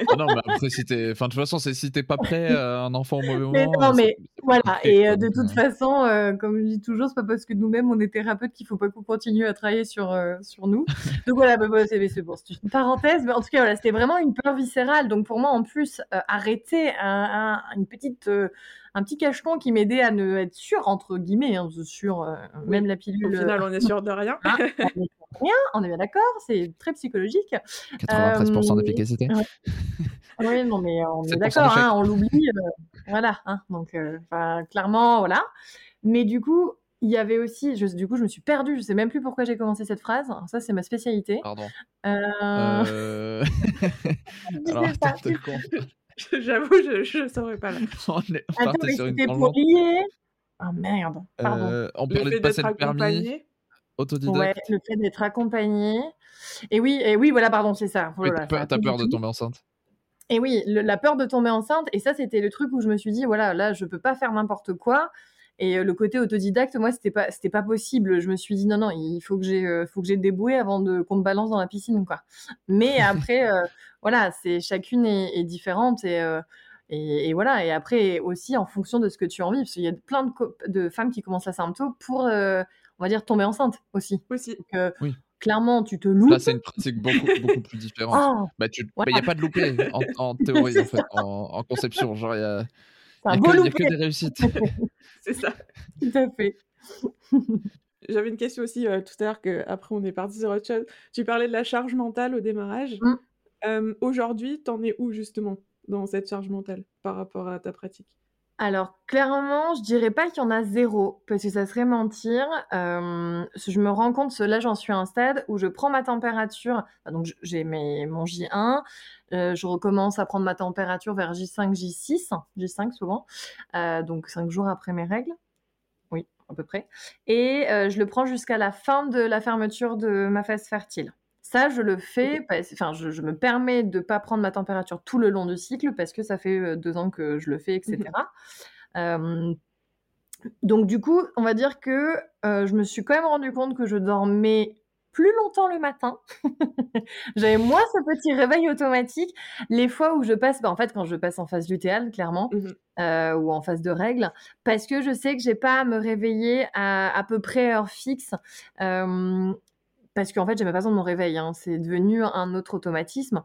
Ah non, mais après, si t'es. Enfin, de toute façon, c'est si t'es pas prêt à un enfant au mauvais Mais moment. non, euh, mais voilà. Et euh, de toute euh, façon, euh, comme je dis toujours, c'est pas parce que nous-mêmes on est thérapeutes qu'il faut pas qu'on continue à travailler sur euh, sur nous. Donc voilà, bah, bah, c'est c'est bon, c'est une parenthèse. Mais en tout cas, voilà, c'était vraiment une peur viscérale. Donc pour moi, en plus, euh, arrêter un, un- une petite euh, un petit cacheton qui m'aidait à ne être sûr entre guillemets, hein, sûr, euh, même la Au pilule. final, on est sûr de rien. hein, on est sûr de rien, on est bien d'accord, c'est très psychologique. 93% Euh, d'efficacité. ouais. Oui, non, mais on est 7% d'accord, hein, on l'oublie. euh, voilà, hein, donc euh, clairement, voilà. Mais du coup, il y avait aussi, je- du coup, je me suis perdue, je sais même plus pourquoi j'ai commencé cette phrase. Alors ça, c'est ma spécialité. Pardon. Euh, Euh... J'avoue, je, je saurais pas là. on est Attends, mais sur une c'était pour tangente. lier. Ah merde, pardon. Euh, on parlait de passer le permis, accompagné, autodidacte. Ouais, le fait d'être accompagné. Et oui, et oui, voilà, pardon, c'est ça. Oh t'as peur, de tomber enceinte? Et oui, le- la peur de tomber enceinte. Et ça, c'était le truc où je me suis dit, voilà, là, je peux pas faire n'importe quoi. Et euh, le côté autodidacte, moi, c'était pas, c'était pas possible. Je me suis dit, non, non, il faut que j'ai, euh, faut que j'ai déboué avant de qu'on me balance dans la piscine, quoi. Mais après, euh, voilà, c'est chacune est, est différente et, euh, et, et voilà. Et après aussi en fonction de ce que tu envie, parce qu'il y a plein de, femmes qui commencent la symptôme pour, euh, on va dire, tomber enceinte aussi. aussi. Donc, euh, Oui. clairement, tu te loupes. Là, c'est une pratique beaucoup, beaucoup plus différente. Oh, Bah, tu... bah, voilà. y a pas de loupé en, en théorie, en fait, en, en conception. Genre, il y a, c'est y un a beau que, y a loupé. que des réussites. C'est ça. Tout à fait. J'avais une question aussi euh, tout à l'heure, que après on est parti sur autre chose. Tu parlais de la charge mentale au démarrage. Mm. Euh, Aujourd'hui, t'en es où justement dans cette charge mentale par rapport à ta pratique? Alors, clairement, je dirais pas qu'il y en a zéro, parce que ça serait mentir. Euh, je me rends compte, là, j'en suis à un stade où je prends ma température. donc, j'ai mon J1. euh, je recommence à prendre ma température vers J5, J6, J5 souvent. euh, donc, cinq jours après mes règles. Oui, à peu près. Et je le prends jusqu'à la fin de la fermeture de ma phase fertile. Ça, je le fais, parce- enfin, je, je me permets de ne pas prendre ma température tout le long du cycle parce que ça fait euh, deux ans que je le fais, etc. Euh, donc, du coup, on va dire que euh, je me suis quand même rendu compte que je dormais plus longtemps le matin. J'avais moins ce petit réveil automatique. Les fois où je passe, bah, en fait, quand je passe en phase lutéale, clairement, Mhm. euh, ou en phase de règles, parce que je sais que j'ai pas à me réveiller à à peu près heure fixe. euh, parce qu'en fait, j'avais pas besoin de mon réveil. hein. C'est devenu un autre automatisme.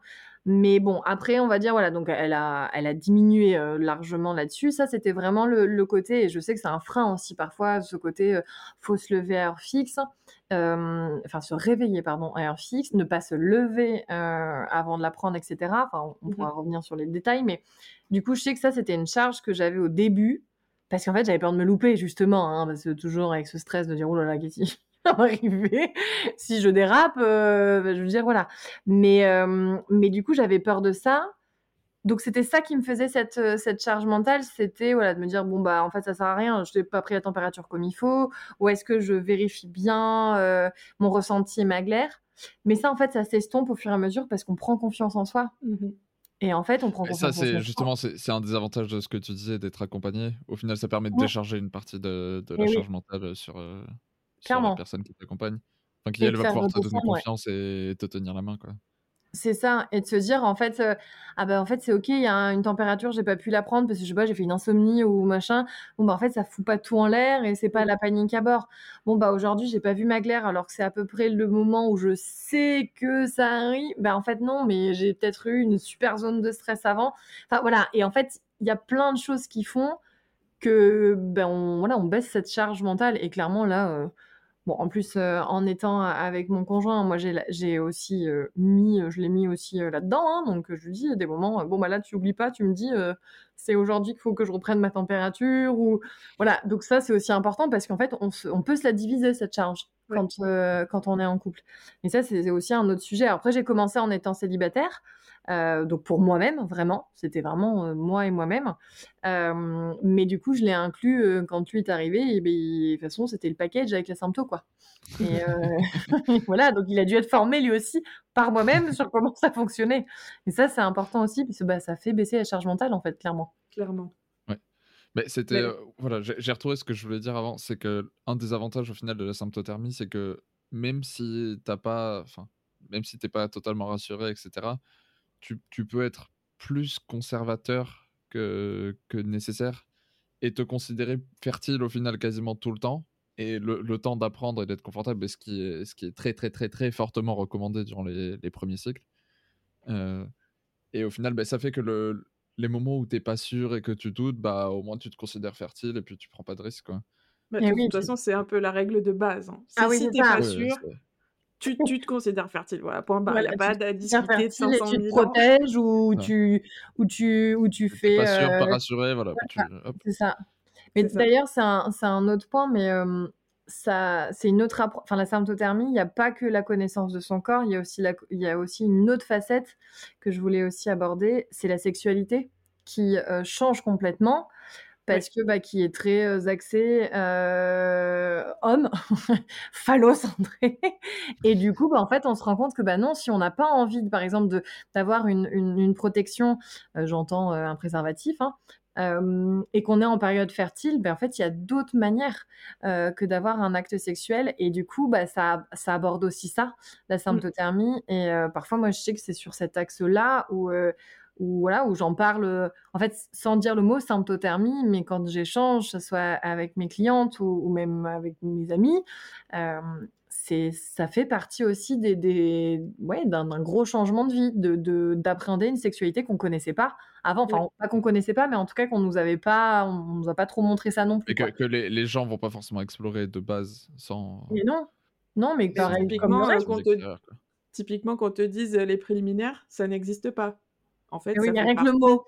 Mais bon, après, on va dire, voilà, donc elle a, elle a diminué euh, largement là-dessus. Ça, c'était vraiment le, le côté, et je sais que c'est un frein aussi parfois, ce côté, euh, faut se lever à heure fixe, euh, enfin se réveiller, pardon, à heure fixe, ne pas se lever euh, avant de la prendre, etc. Enfin, on, on Mhm. pourra revenir sur les détails, mais du coup, je sais que ça, c'était une charge que j'avais au début, parce qu'en fait, j'avais peur de me louper, justement, hein, parce que toujours avec ce stress de dire, oh là là, qu'est-ce m'arriver si je dérape euh, Je veux dire, voilà. Mais, euh, mais du coup, j'avais peur de ça. Donc, c'était ça qui me faisait cette, euh, cette charge mentale, c'était voilà, de me dire, bon, bah, en fait, ça sert à rien, je n'ai pas pris la température comme il faut, ou est-ce que je vérifie bien euh, mon ressenti et ma glaire? Mais ça, en fait, ça s'estompe au fur et à mesure parce qu'on prend confiance en soi. Mhm. Et en fait, on prend Et ça, confiance en c'est justement, c'est c'est un des avantages de ce que tu disais d'être accompagné. Au final, ça permet de Ouais. décharger une partie de, la oui. charge mentale sur, euh, sur la Clairement. personne qui t'accompagne. Enfin, qui elle va pouvoir te donner ouais. confiance et te tenir la main, quoi. C'est ça, et de se dire en fait, euh, ah ben en fait c'est ok, il y a un- une température, j'ai pas pu la prendre parce que je sais pas, j'ai fait une insomnie ou machin. Bon bah en fait ça fout pas tout en l'air et c'est pas la panique à bord. Bon bah aujourd'hui j'ai pas vu ma glaire alors que c'est à peu près le moment où je sais que ça arrive. Bah en fait non, mais j'ai peut-être eu une super zone de stress avant. Enfin voilà, et en fait il y a plein de choses qui font que ben on, voilà on baisse cette charge mentale et clairement là. euh, Bon, en plus, euh, en étant avec mon conjoint, moi j'ai aussi euh, mis, euh, je l'ai mis aussi euh, là-dedans, hein, donc je lui dis des moments, bon bah là tu oublies pas, tu me dis, c'est aujourd'hui qu'il faut que je reprenne ma température ou voilà. Donc ça c'est aussi important parce qu'en fait on, se- on peut se la diviser cette charge. quand, quand on est en couple. Mais ça, c'est aussi un autre sujet. Après, j'ai commencé en étant célibataire. Euh, donc pour moi-même, vraiment, c'était vraiment euh, moi et moi-même. Euh, mais du coup, je l'ai inclus quand lui est arrivé. Et ben, de toute façon, c'était le package avec la sympto, quoi. Et voilà, donc il a dû être formé lui aussi par moi-même sur comment ça fonctionnait. Et ça, c'est important aussi parce que bah, ça fait baisser la charge mentale, en fait, clairement. Clairement. Ouais. Mais c'était voilà, j'ai retrouvé ce que je voulais dire avant, c'est que un des avantages au final de la symptothermie, c'est que même si t'as pas, enfin, même si t'es pas totalement rassuré, etc tu, peux être plus conservateur que, que nécessaire et te considérer fertile au final quasiment tout le temps. Et le, temps d'apprendre et d'être confortable, ce qui, est, ce qui est très très très très fortement recommandé durant les, les premiers cycles. Euh, et au final, bah, ça fait que le, les moments où tu n'es pas sûr et que tu doutes, bah, au moins tu te considères fertile et puis tu prends pas de risque. Quoi. Bah, de toute façon, c'est un peu la règle de base. Hein. Si, ah oui, tu pas sûr, tu, tu, te considères fertile, voilà, point barre. Il n'y a pas à discuter de 500 000 Tu te protèges ou, tu, ou, tu, ou tu fais... Pas sûr, pas euh, rassuré, voilà. C'est ça. Mais d'ailleurs, c'est un, un, autre point, mais ça, c'est une autre Enfin, la symptothermie, il n'y a pas que la connaissance de son corps, il y, a aussi la... il y a aussi une autre facette que je voulais aussi aborder, c'est la sexualité qui euh, change complètement parce que bah, qui est très axé euh, homme, phallocentré. Et du coup, bah, en fait, on se rend compte que bah non, si on n'a pas envie, par exemple, de d'avoir une, une, protection, j'entends un préservatif, hein, et qu'on est en période fertile, ben, en fait, il y a d'autres manières que d'avoir un acte sexuel. Et du coup, bah, ça, ça aborde aussi ça, la mmh. symptothermie. Et parfois, moi, je sais que c'est sur cet axe-là où où voilà où j'en parle euh, en fait sans dire le mot symptothermie mais quand j'échange que ce soit avec mes clientes ou, même avec mes amis euh, c'est ça fait partie aussi des, des ouais d'un gros changement de vie de d'appréhender une sexualité qu'on connaissait pas avant. Enfin pas qu'on connaissait pas mais en tout cas qu'on nous avait pas on, nous a pas trop montré ça non plus et que, que les, les, gens vont pas forcément explorer de base sans mais non. Non mais pareil typiquement, comme te, typiquement quand on te dise les préliminaires ça n'existe pas en fait, oui, ça, fait partie, le mot.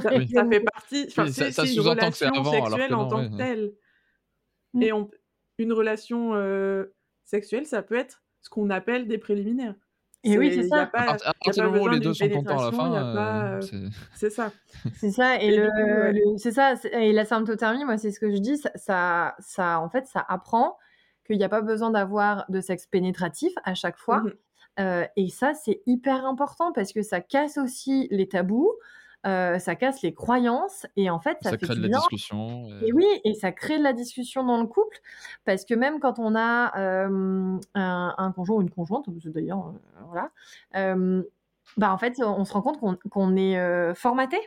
ça, fait partie. Enfin, c'est une relation avant, sexuelle en tant que telle. Et on, une relation euh, sexuelle, ça peut être ce qu'on appelle des préliminaires. Et oui, c'est ça. à partir du moment où les deux sont contents à la fin, euh, c'est ça. C'est ça. Et, le, c'est ça. Et la symptothermie, moi, c'est ce que je dis. Ça, ça, en fait, ça apprend qu'il n'y a pas besoin d'avoir de sexe pénétratif à chaque fois. Mmh et ça, c'est hyper important parce que ça casse aussi les tabous, ça casse les croyances et en fait, ça, ça crée de la discussion. Et... oui, et ça crée de la discussion dans le couple parce que même quand on a un, conjoint ou une conjointe, d'ailleurs, voilà, bah en fait, on se rend compte qu'on est formaté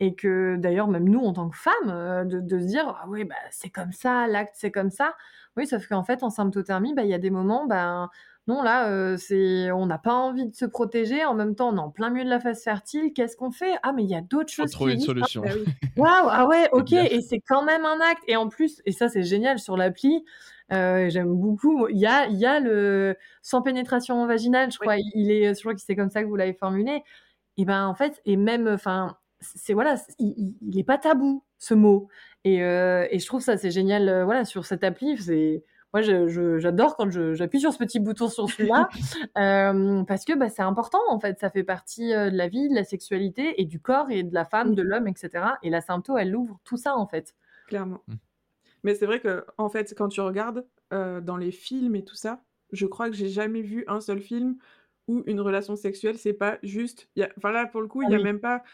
et que d'ailleurs même nous en tant que femmes de, se dire ah oui bah c'est comme ça l'acte c'est comme ça oui sauf qu'en fait en symptothermie bah il y a des moments ben non, là, c'est, on n'a pas envie de se protéger. En même temps, on est en plein milieu de la phase fertile. Qu'est-ce qu'on fait? Ah, mais il y a d'autres choses. trouver une solution. Ah, Waouh, ah ouais, ok. Et c'est quand même un acte. Et en plus, et ça, c'est génial sur l'appli. j'aime beaucoup. Il y a, il y a le sans pénétration vaginale, je crois. Il est, je crois que c'est comme ça que vous l'avez formulé. Et ben, en fait, et même, enfin, c'est voilà, il, il, est pas tabou ce mot. Et, et je trouve ça c'est génial. voilà, sur cette appli, c'est moi, j'adore quand j'appuie sur ce petit bouton sur celui-là, euh, parce que bah, c'est important, en fait. Ça fait partie euh, de la vie, de la sexualité et du corps et de la femme, de l'homme, etc. Et la sympto, elle ouvre tout ça, en fait. Clairement. Mmh. Mais c'est vrai que, en fait, quand tu regardes euh, dans les films et tout ça, je crois que j'ai jamais vu un seul film où une relation sexuelle, c'est pas juste. Enfin, là, pour le coup, il n'y a même pas.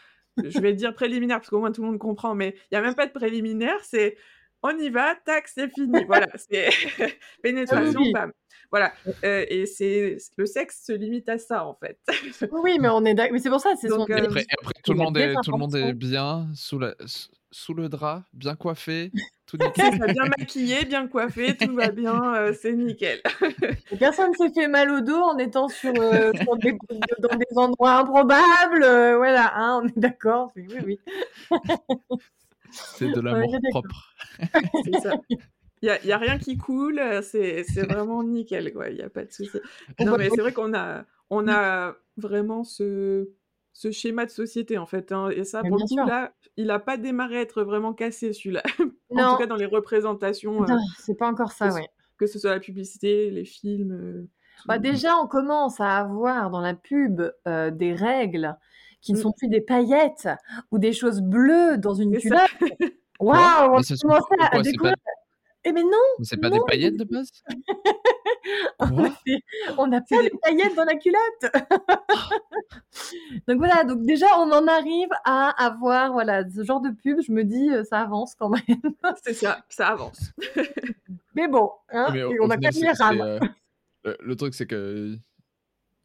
Je vais dire préliminaire, parce qu'au moins tout le monde comprend, mais il n'y a même pas de préliminaire. C'est on y va, tac, c'est fini. Voilà, c'est pénétration femme. Voilà, euh, et c'est le sexe se limite à ça en fait. oui, mais on est d'accord. Mais c'est pour ça, c'est son. Euh, après, après tout le monde est tout le monde est bien sous la sous le drap, bien coiffé, tout nickel. bien maquillé, bien coiffé, tout va bien, euh, c'est nickel. Personne s'est fait mal au dos en étant sur, des, dans des endroits improbables. voilà, hein, on est d'accord. Oui, oui. C'est de l'amour propre. c'est ça. Il n'y a, a, rien qui coule, euh, c'est vraiment nickel, quoi. Il n'y a pas de souci. Non, mais c'est vrai qu'on a, on a vraiment ce, ce schéma de société, en fait. Hein. Et ça, pour le coup, là, il n'a pas démarré à être vraiment cassé, celui-là. en tout cas, dans les représentations. Euh, c'est pas encore ça, ouais que ce soit la publicité, les films. Bah déjà, on commence à avoir dans la pub des règles qui ne mmh. sont plus des paillettes ou des choses bleues dans une culotte. Waouh, on commence à découvrir. Eh mais non Mais c'est pas des paillettes de base? On n'a pas des paillettes dans la culotte Donc voilà, donc déjà on en arrive à avoir voilà, ce genre de pub, je me dis ça avance quand même. c'est ça, ça avance. mais bon, hein, on a quand même les le truc c'est que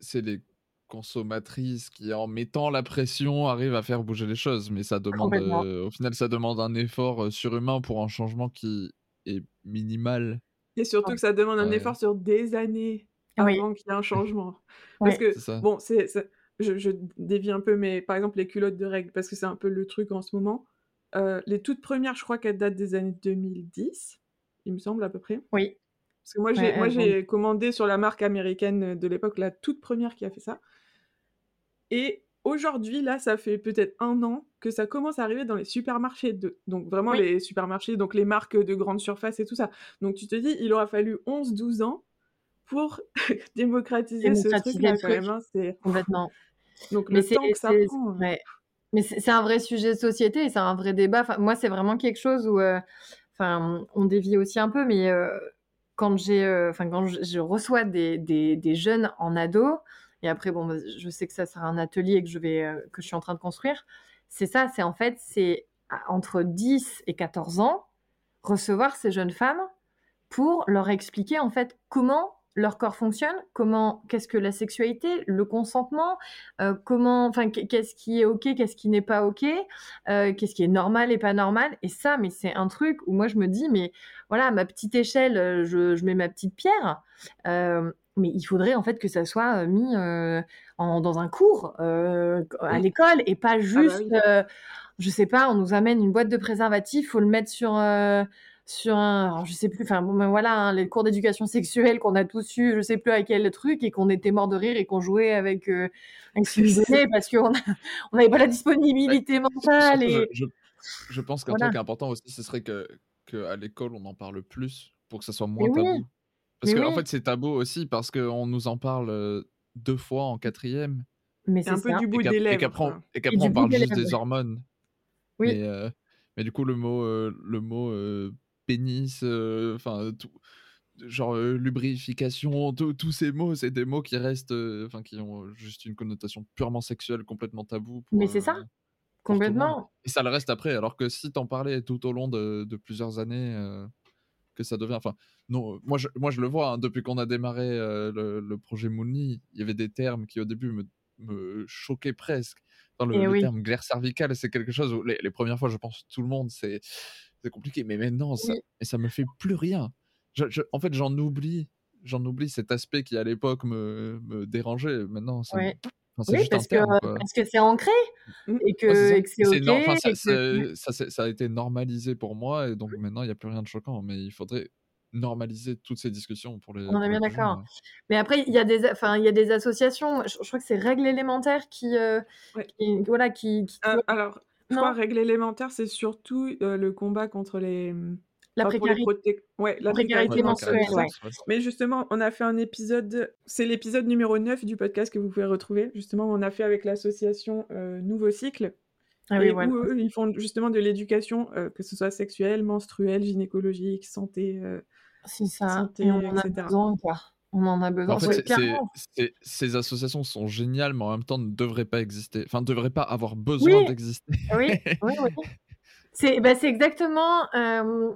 c'est les consommatrices qui, en mettant la pression, arrivent à faire bouger les choses. Mais ça demande, au final, ça demande un effort surhumain pour un changement qui est minimal. Et surtout que ça demande un effort sur des années avant qu'il y ait un changement. Parce que, bon, c'est, je, je, dévie un peu, mais par exemple, les culottes de règles, parce que c'est un peu le truc en ce moment. les toutes premières, je crois qu'elles datent des années 2010, il me semble à peu près. Oui. Parce que moi, j'ai, moi, j'ai commandé sur la marque américaine de l'époque, la toute première qui a fait ça. Et aujourd'hui, là, ça fait peut-être un an que ça commence à arriver dans les supermarchés. De... Donc vraiment les supermarchés, donc les marques de grande surface et tout ça. Donc tu te dis, il aura fallu 11-12 ans pour démocratiser, ce truc-là. Hein, Complètement. Donc le temps que ça prend... Euh, Mais c'est un vrai sujet de société et c'est un vrai débat. Enfin, moi, c'est vraiment quelque chose où... Euh, enfin, on dévie aussi un peu, mais... Euh, quand j'ai, enfin quand je, reçois des, des, des, jeunes en ado, et après, bon, bah, je sais que ça sera un atelier que je, vais, euh, que je suis en train de construire. C'est ça, c'est en fait, c'est entre 10 et 14 ans, recevoir ces jeunes femmes pour leur expliquer en fait comment leur corps fonctionne, comment, qu'est-ce que la sexualité, le consentement, euh, comment, enfin, qu'est-ce qui est ok, qu'est-ce qui n'est pas ok, euh, qu'est-ce qui est normal et pas normal. Et ça, mais c'est un truc où moi je me dis, mais voilà, ma petite échelle, je mets ma petite pierre mais il faudrait en fait que ça soit mis en, dans un cours à l'école et pas ah bah juste, je sais pas, on nous amène une boîte de préservatifs, faut le mettre sur sur un, alors je sais plus, enfin bon ben voilà, hein, les cours d'éducation sexuelle qu'on a tous eu, je sais plus à quel truc, et qu'on était mort de rire et qu'on jouait avec euh, parce qu'on on n'avait pas la disponibilité mentale. Et... Je, je, pense qu'un truc important aussi, ce serait que, que à l'école on en parle plus pour que ça soit moins tabou. Parce qu'en en fait, c'est tabou aussi parce qu'on nous en parle deux fois en quatrième. Mais c'est un peu du bout des lèvres. Et qu'après, on parle juste des hormones. Oui. Mais, mais, du coup, le mot, le mot pénis, enfin, genre lubrification, tous ces mots, c'est des mots qui restent, enfin, qui ont juste une connotation purement sexuelle, complètement tabou. mais c'est ça. Complètement. Et ça le reste après. Alors que si t'en parlais tout au long de, de plusieurs années, que ça devient. Enfin, non, moi je, moi je le vois, hein, depuis qu'on a démarré euh, le, projet Moonly, il y avait des termes qui au début me, me choquaient presque. Dans le, eh terme glaire cervicale, c'est quelque chose où les, premières fois, je pense, tout le monde, c'est compliqué. Mais maintenant, ça, et ça me fait plus rien. Je, en fait, j'en oublie, j'en oublie cet aspect qui à l'époque me, me, dérangeait. Maintenant, ça, oui, parce, que, parce que c'est ancré mmh. et que, c'est. Ça, ça, a été normalisé pour moi et donc maintenant il n'y a plus rien de choquant. Mais il faudrait normaliser toutes ces discussions pour les. On est bien d'accord. Mais après, il y a des, enfin, il y a des associations. Je, crois que c'est Règles élémentaires qui, euh, voilà, qui. Euh, alors, je crois Règles élémentaires, c'est surtout euh, le combat contre les. La précarité. Ouais, la précarité, menstruelle. Mais justement, on a fait un épisode, c'est l'épisode numéro 9 du podcast que vous pouvez retrouver. Justement, on a fait avec l'association Nouveau Cycle. Ah oui, où eux, ils font justement de l'éducation, que ce soit sexuelle, menstruelle, gynécologique, santé, c'est ça. Et on en a besoin, quoi. On en a besoin. En fait, ces associations sont géniales, mais en même temps ne devraient pas exister. Enfin, ne devraient pas avoir besoin d'exister. Oui, oui, oui. C'est bah, exactement, euh,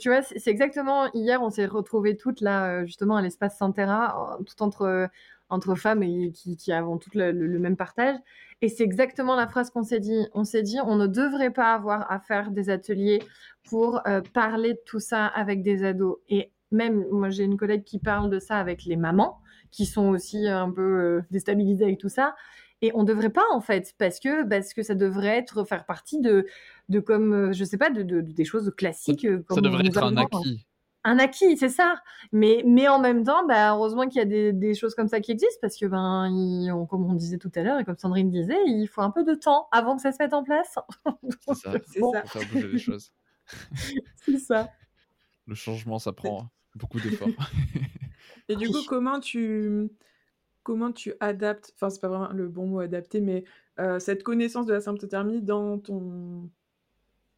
tu vois, c'est exactement hier, on s'est retrouvés toutes là, euh, justement, à l'espace Santera, tout entre, entre femmes et qui, qui avons toutes le, même partage. Et c'est exactement la phrase qu'on s'est dit. On s'est dit, on ne devrait pas avoir à faire des ateliers pour euh, parler de tout ça avec des ados. Et même, moi, j'ai une collègue qui parle de ça avec les mamans, qui sont aussi un peu euh, déstabilisées avec tout ça. Et on ne devrait pas, en fait, parce que, parce que ça devrait être, faire partie de, de comme, euh, je sais pas, de, de des choses classiques. ça devrait être un acquis un acquis, c'est ça. Mais, mais en même temps, bah, heureusement qu'il y a des, des, choses comme ça qui existent parce que, ben, comme on disait tout à l'heure et comme Sandrine disait, il faut un peu de temps avant que ça se mette en place. C'est ça, c'est ça. Pour faire bouger les choses. c'est ça. Le changement, ça prend, beaucoup d'efforts. Et du coup, comment tu, comment tu adaptes, enfin, c'est pas vraiment le bon mot adapter, mais euh, cette connaissance de la symptothermie dans ton,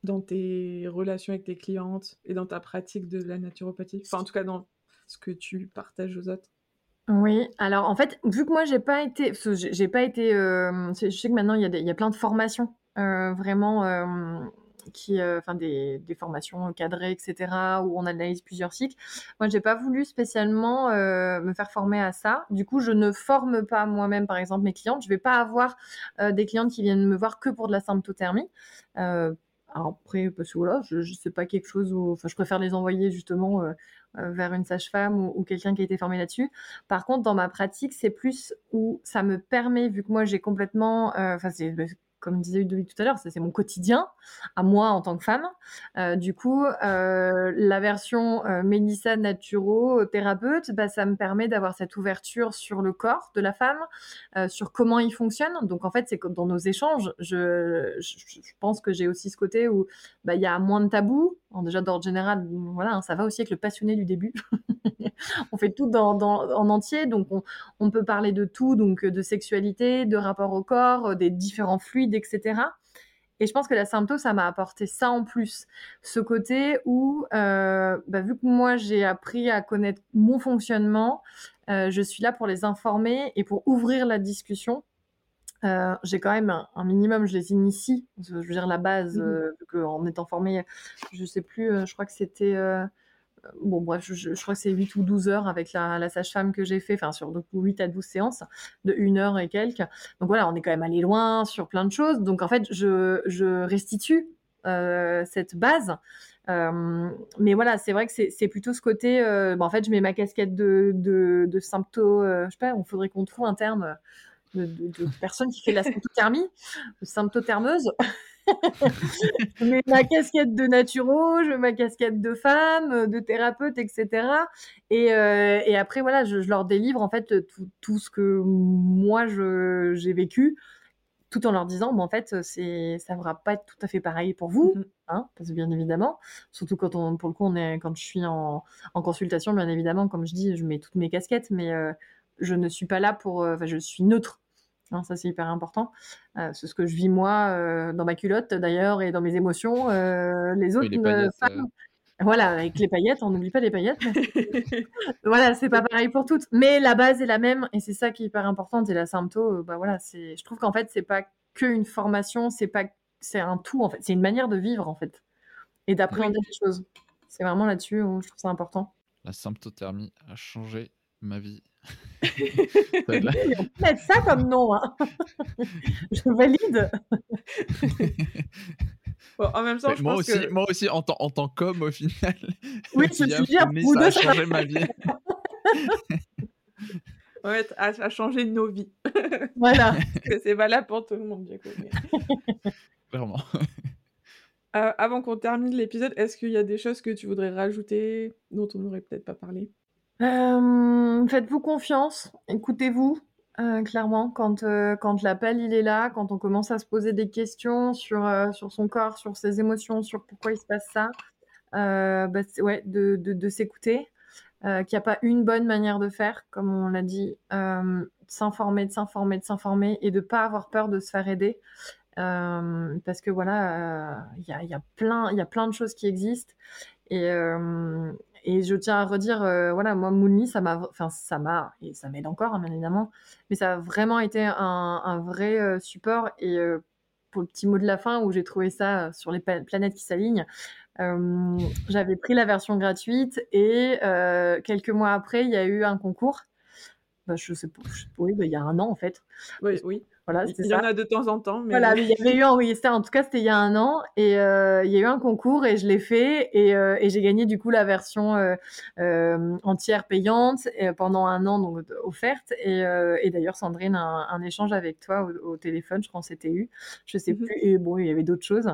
dans tes relations avec tes clientes et dans ta pratique de la naturopathie, enfin, en tout cas, dans ce que tu partages aux autres. Oui, alors en fait, vu que moi j'ai pas été, j'ai pas été, euh, je sais que maintenant il y, a y a plein de formations euh, vraiment qui, euh, enfin des, des, formations cadrées, etc., où on analyse plusieurs cycles. Moi, j'ai pas voulu spécialement me faire former à ça. Du coup, je ne forme pas moi-même, par exemple, mes clientes. Je vais pas avoir des clientes qui viennent me voir que pour de la symptothermie. Après, parce que voilà, je, ne sais pas quelque chose où, enfin, je préfère les envoyer justement vers une sage-femme ou, ou quelqu'un qui a été formé là-dessus. Par contre, dans ma pratique, c'est plus où ça me permet, vu que moi j'ai complètement, enfin, c'est comme disait Ludovic tout à l'heure, c'est mon quotidien à moi en tant que femme. Euh, du coup, euh, la version euh, Mélissa Naturo thérapeute, bah, ça me permet d'avoir cette ouverture sur le corps de la femme, euh, sur comment il fonctionne. Donc en fait, c'est comme dans nos échanges, je pense que j'ai aussi ce côté où bah, il y a moins de tabous. Déjà d'ordre général, voilà, hein, ça va aussi avec le passionné du début. on fait tout en entier, donc on, peut parler de tout, donc de sexualité, de rapport au corps, des différents fluides, etc. Et je pense que la symptôme, ça m'a apporté ça en plus. Ce côté où, euh, bah, vu que moi, j'ai appris à connaître mon fonctionnement, euh, je suis là pour les informer et pour ouvrir la discussion. Euh, j'ai quand même un, un, minimum, je les initie, je veux dire la base, mmh. euh, en étant formée, je sais plus, euh, je crois que c'était bon bref, je, je, crois que c'est 8 ou 12 heures avec la, la sage-femme que j'ai fait, enfin sur donc 8 à 12 séances de 1 heure et quelques. Donc voilà, on est quand même allé loin sur plein de choses. Donc en fait, je, je restitue cette base. Euh, mais voilà, c'est vrai que c'est plutôt ce côté. Euh, bon, en fait, je mets ma casquette de, de, de sympto. Euh, je sais pas, on faudrait qu'on trouve un terme de, de, de personne qui fait de la symptothermie, symptothermeuse je mets ma casquette de naturo, je mets ma casquette de femme, de thérapeute, etc. Et, euh, et après, voilà, je, je, leur délivre en fait tout, tout ce que moi j'ai vécu, tout en leur disant, bon, en fait, ça ne va pas être tout à fait pareil pour vous, mm -hmm. hein, parce que bien évidemment, surtout quand on, pour le coup, on est, quand je suis en, en consultation, bien évidemment, comme je dis, je mets toutes mes casquettes, mais euh, je ne suis pas là pour, euh, enfin, je suis neutre Hein, ça, c'est hyper important. Euh, c'est ce que je vis moi euh, dans ma culotte d'ailleurs et dans mes émotions. Euh, les autres oui, les femmes, voilà, avec les paillettes, on n'oublie pas les paillettes. voilà, c'est pas pareil pour toutes, mais la base est la même et c'est ça qui est hyper important. Et la sympto, bah voilà, c'est, je trouve qu'en fait, c'est pas qu'une formation, c'est pas, c'est un tout en fait, c'est une manière de vivre en fait et d'appréhender oui. les choses. C'est vraiment là-dessus où je trouve ça important. La symptothermie a changé ma vie on peut mettre ça comme nom. Hein. je valide. Bon, en même temps, je moi, pense aussi, que... moi aussi, en, en tant qu'homme, au final, oui, je suis bien ça a changé ma vie. en fait, a, a changé nos vies. Voilà. c'est valable pour tout le monde, du coup. Mais... Clairement. Euh, avant qu'on termine l'épisode, est-ce qu'il y a des choses que tu voudrais rajouter dont on n'aurait peut-être pas parlé? Euh, faites-vous confiance, écoutez-vous, euh, clairement, quand, euh, quand l'appel il est là, quand on commence à se poser des questions sur, sur son corps, sur ses émotions, sur pourquoi il se passe ça, bah, ouais, de, de, s'écouter, qu'il n'y a pas une bonne manière de faire, comme on l'a dit, de s'informer, de s'informer, de s'informer et de pas avoir peur de se faire aider. parce que voilà, il y a, y, a plein, y a plein de choses qui existent et, et je tiens à redire, euh, voilà, moi, Moonly, ça m'a, enfin, ça m'a, et ça m'aide encore, hein, bien évidemment, mais ça a vraiment été un, vrai euh, support. Et euh, pour le petit mot de la fin, où j'ai trouvé ça sur les planètes qui s'alignent, j'avais pris la version gratuite et quelques mois après, il y a eu un concours. Bah, je sais pas, je, oui, bah, il y a un an en fait. Oui, oui. Voilà, il y ça. en a de temps en temps. Mais... Voilà, mais il y avait eu un, oui, en tout cas, c'était il y a un an, et euh, il y a eu un concours, et je l'ai fait, et, euh, et j'ai gagné du coup la version euh, entière payante et, pendant un an, donc offerte, et, et d'ailleurs, Sandrine, un, un, échange avec toi au, au téléphone, je crois qu'on s'était eu, je sais mm -hmm. plus, et bon, il y avait d'autres choses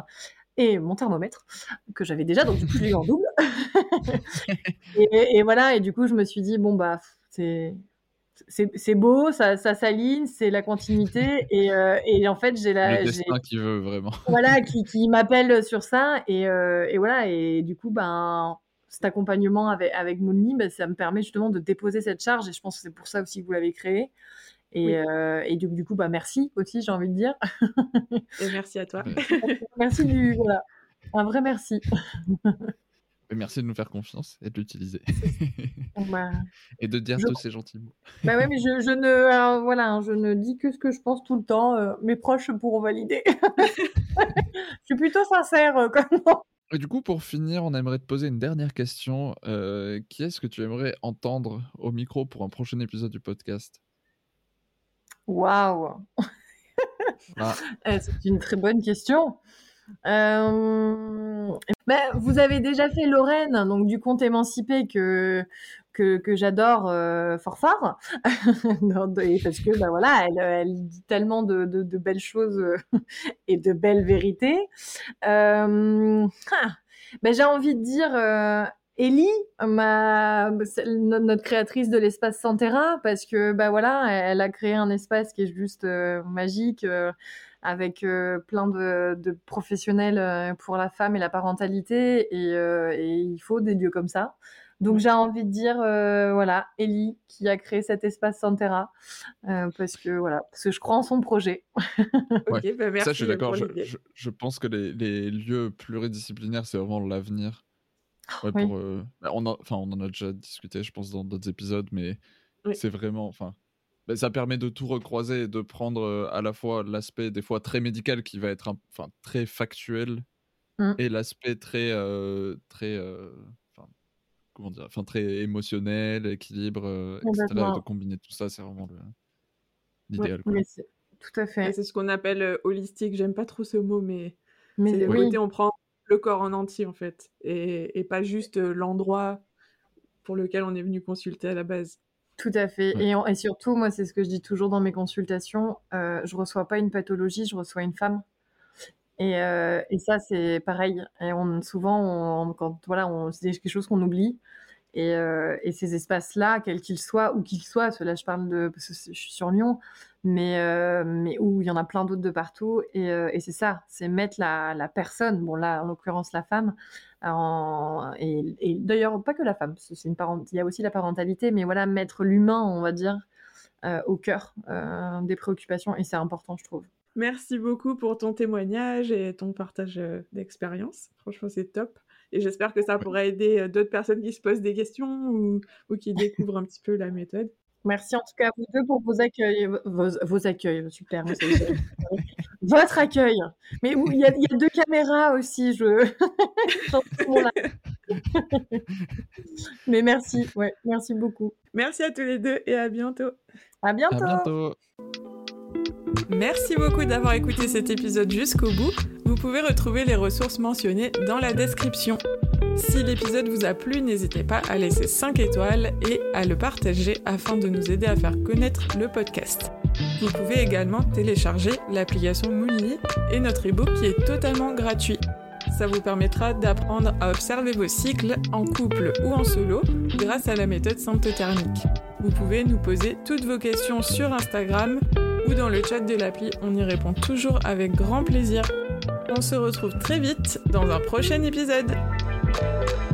et mon thermomètre que j'avais déjà, donc du coup je l'ai eu en double. et, et, voilà, et du coup je me suis dit bon bah c'est c'est beau, ça, ça s'aligne, c'est la continuité. Et, euh, et, en fait, j'ai la. Le destin qui veut vraiment. Voilà, qui, qui m'appelle sur ça. Et, euh, et, voilà, et du coup, ben, cet accompagnement avec, avec Moonly, bah, ça me permet justement de déposer cette charge et je pense que c'est pour ça aussi que vous l'avez créé. Et, et du, du, coup, bah, merci aussi, j'ai envie de dire. et merci à toi. merci du, voilà, un vrai merci. Merci de nous faire confiance et de l'utiliser. Bah, et de dire tous ces gentils mots. Bah ouais, mais je, je ne, voilà, je ne dis que ce que je pense tout le temps. Euh, mes proches pourront valider. je suis plutôt sincère euh, Et du coup, pour finir, on aimerait te poser une dernière question. Euh, qui est-ce que tu aimerais entendre au micro pour un prochain épisode du podcast? Waouh ah. C'est une très bonne question. Euh, ben, vous avez déjà fait Lorraine, donc du conte émancipé que que, j'adore euh, fort fort, parce que ben voilà, elle, dit tellement de, de, belles choses euh, et de belles vérités. Euh, ah, ben, j'ai envie de dire euh, Ellie, ma, notre créatrice de l'espace Santera, parce que bah voilà, elle a créé un espace qui est juste magique avec euh, plein de, professionnels euh, pour la femme et la parentalité. Euh, et, il faut des lieux comme ça. Donc j'ai envie de dire, voilà, Ellie qui a créé cet espace Santera, parce que voilà, parce que je crois en son projet. ok, bah merci. Ça, je suis d'accord. Je, pense que les, lieux pluridisciplinaires, c'est vraiment l'avenir. Ouais, bah, on, enfin, on en a déjà discuté, je pense, dans d'autres épisodes, mais c'est vraiment, enfin, bah, ça permet de tout recroiser et de prendre euh, à la fois l'aspect des fois très médical qui va être enfin très factuel mmh. et l'aspect très euh, très euh, comment dire enfin très émotionnel équilibre etc et de combiner tout ça c'est vraiment l'idéal tout à fait. C'est ce qu'on appelle holistique. J'aime pas trop ce mot mais, mais c'est le côté on prend le corps en entier en fait et, et pas juste l'endroit pour lequel on est venu consulter à la base tout à fait. Et, et, surtout, moi, c'est ce que je dis toujours dans mes consultations. Euh, je reçois pas une pathologie, je reçois une femme. Et, euh, et ça, c'est pareil. Et on, souvent, on, quand voilà, on, c'est quelque chose qu'on oublie. Et, euh, et ces espaces-là, quels qu'ils soient, où qu'ils soient, cela je parle de, parce que je suis sur Lyon, mais, euh, mais où il y en a plein d'autres de partout. Et, euh, et c'est ça, c'est mettre la, la, personne, bon là, en l'occurrence la femme, en, et, et d'ailleurs pas que la femme, c'est une parent, il y a aussi la parentalité, mais voilà, mettre l'humain, on va dire, euh, au cœur des préoccupations, et c'est important, je trouve. Merci beaucoup pour ton témoignage et ton partage d'expérience. Franchement, c'est top. Et j'espère que ça pourra aider d'autres personnes qui se posent des questions ou, qui découvrent un petit peu la méthode. Merci en tout cas à vous deux pour vos accueils. Vos, accueils, super. Votre accueil. Mais il y, a, deux caméras aussi. Je... Mais merci, ouais, merci beaucoup. Merci à tous les deux et à bientôt. À bientôt. À bientôt. Merci beaucoup d'avoir écouté cet épisode jusqu'au bout. Vous pouvez retrouver les ressources mentionnées dans la description. Si l'épisode vous a plu, n'hésitez pas à laisser 5 étoiles et à le partager afin de nous aider à faire connaître le podcast. Vous pouvez également télécharger l'application Moonly et notre ebook qui est totalement gratuit. Ça vous permettra d'apprendre à observer vos cycles en couple ou en solo grâce à la méthode symptothermique. Vous pouvez nous poser toutes vos questions sur Instagram ou dans le chat de l'appli, on y répond toujours avec grand plaisir. On se retrouve très vite dans un prochain épisode. thank you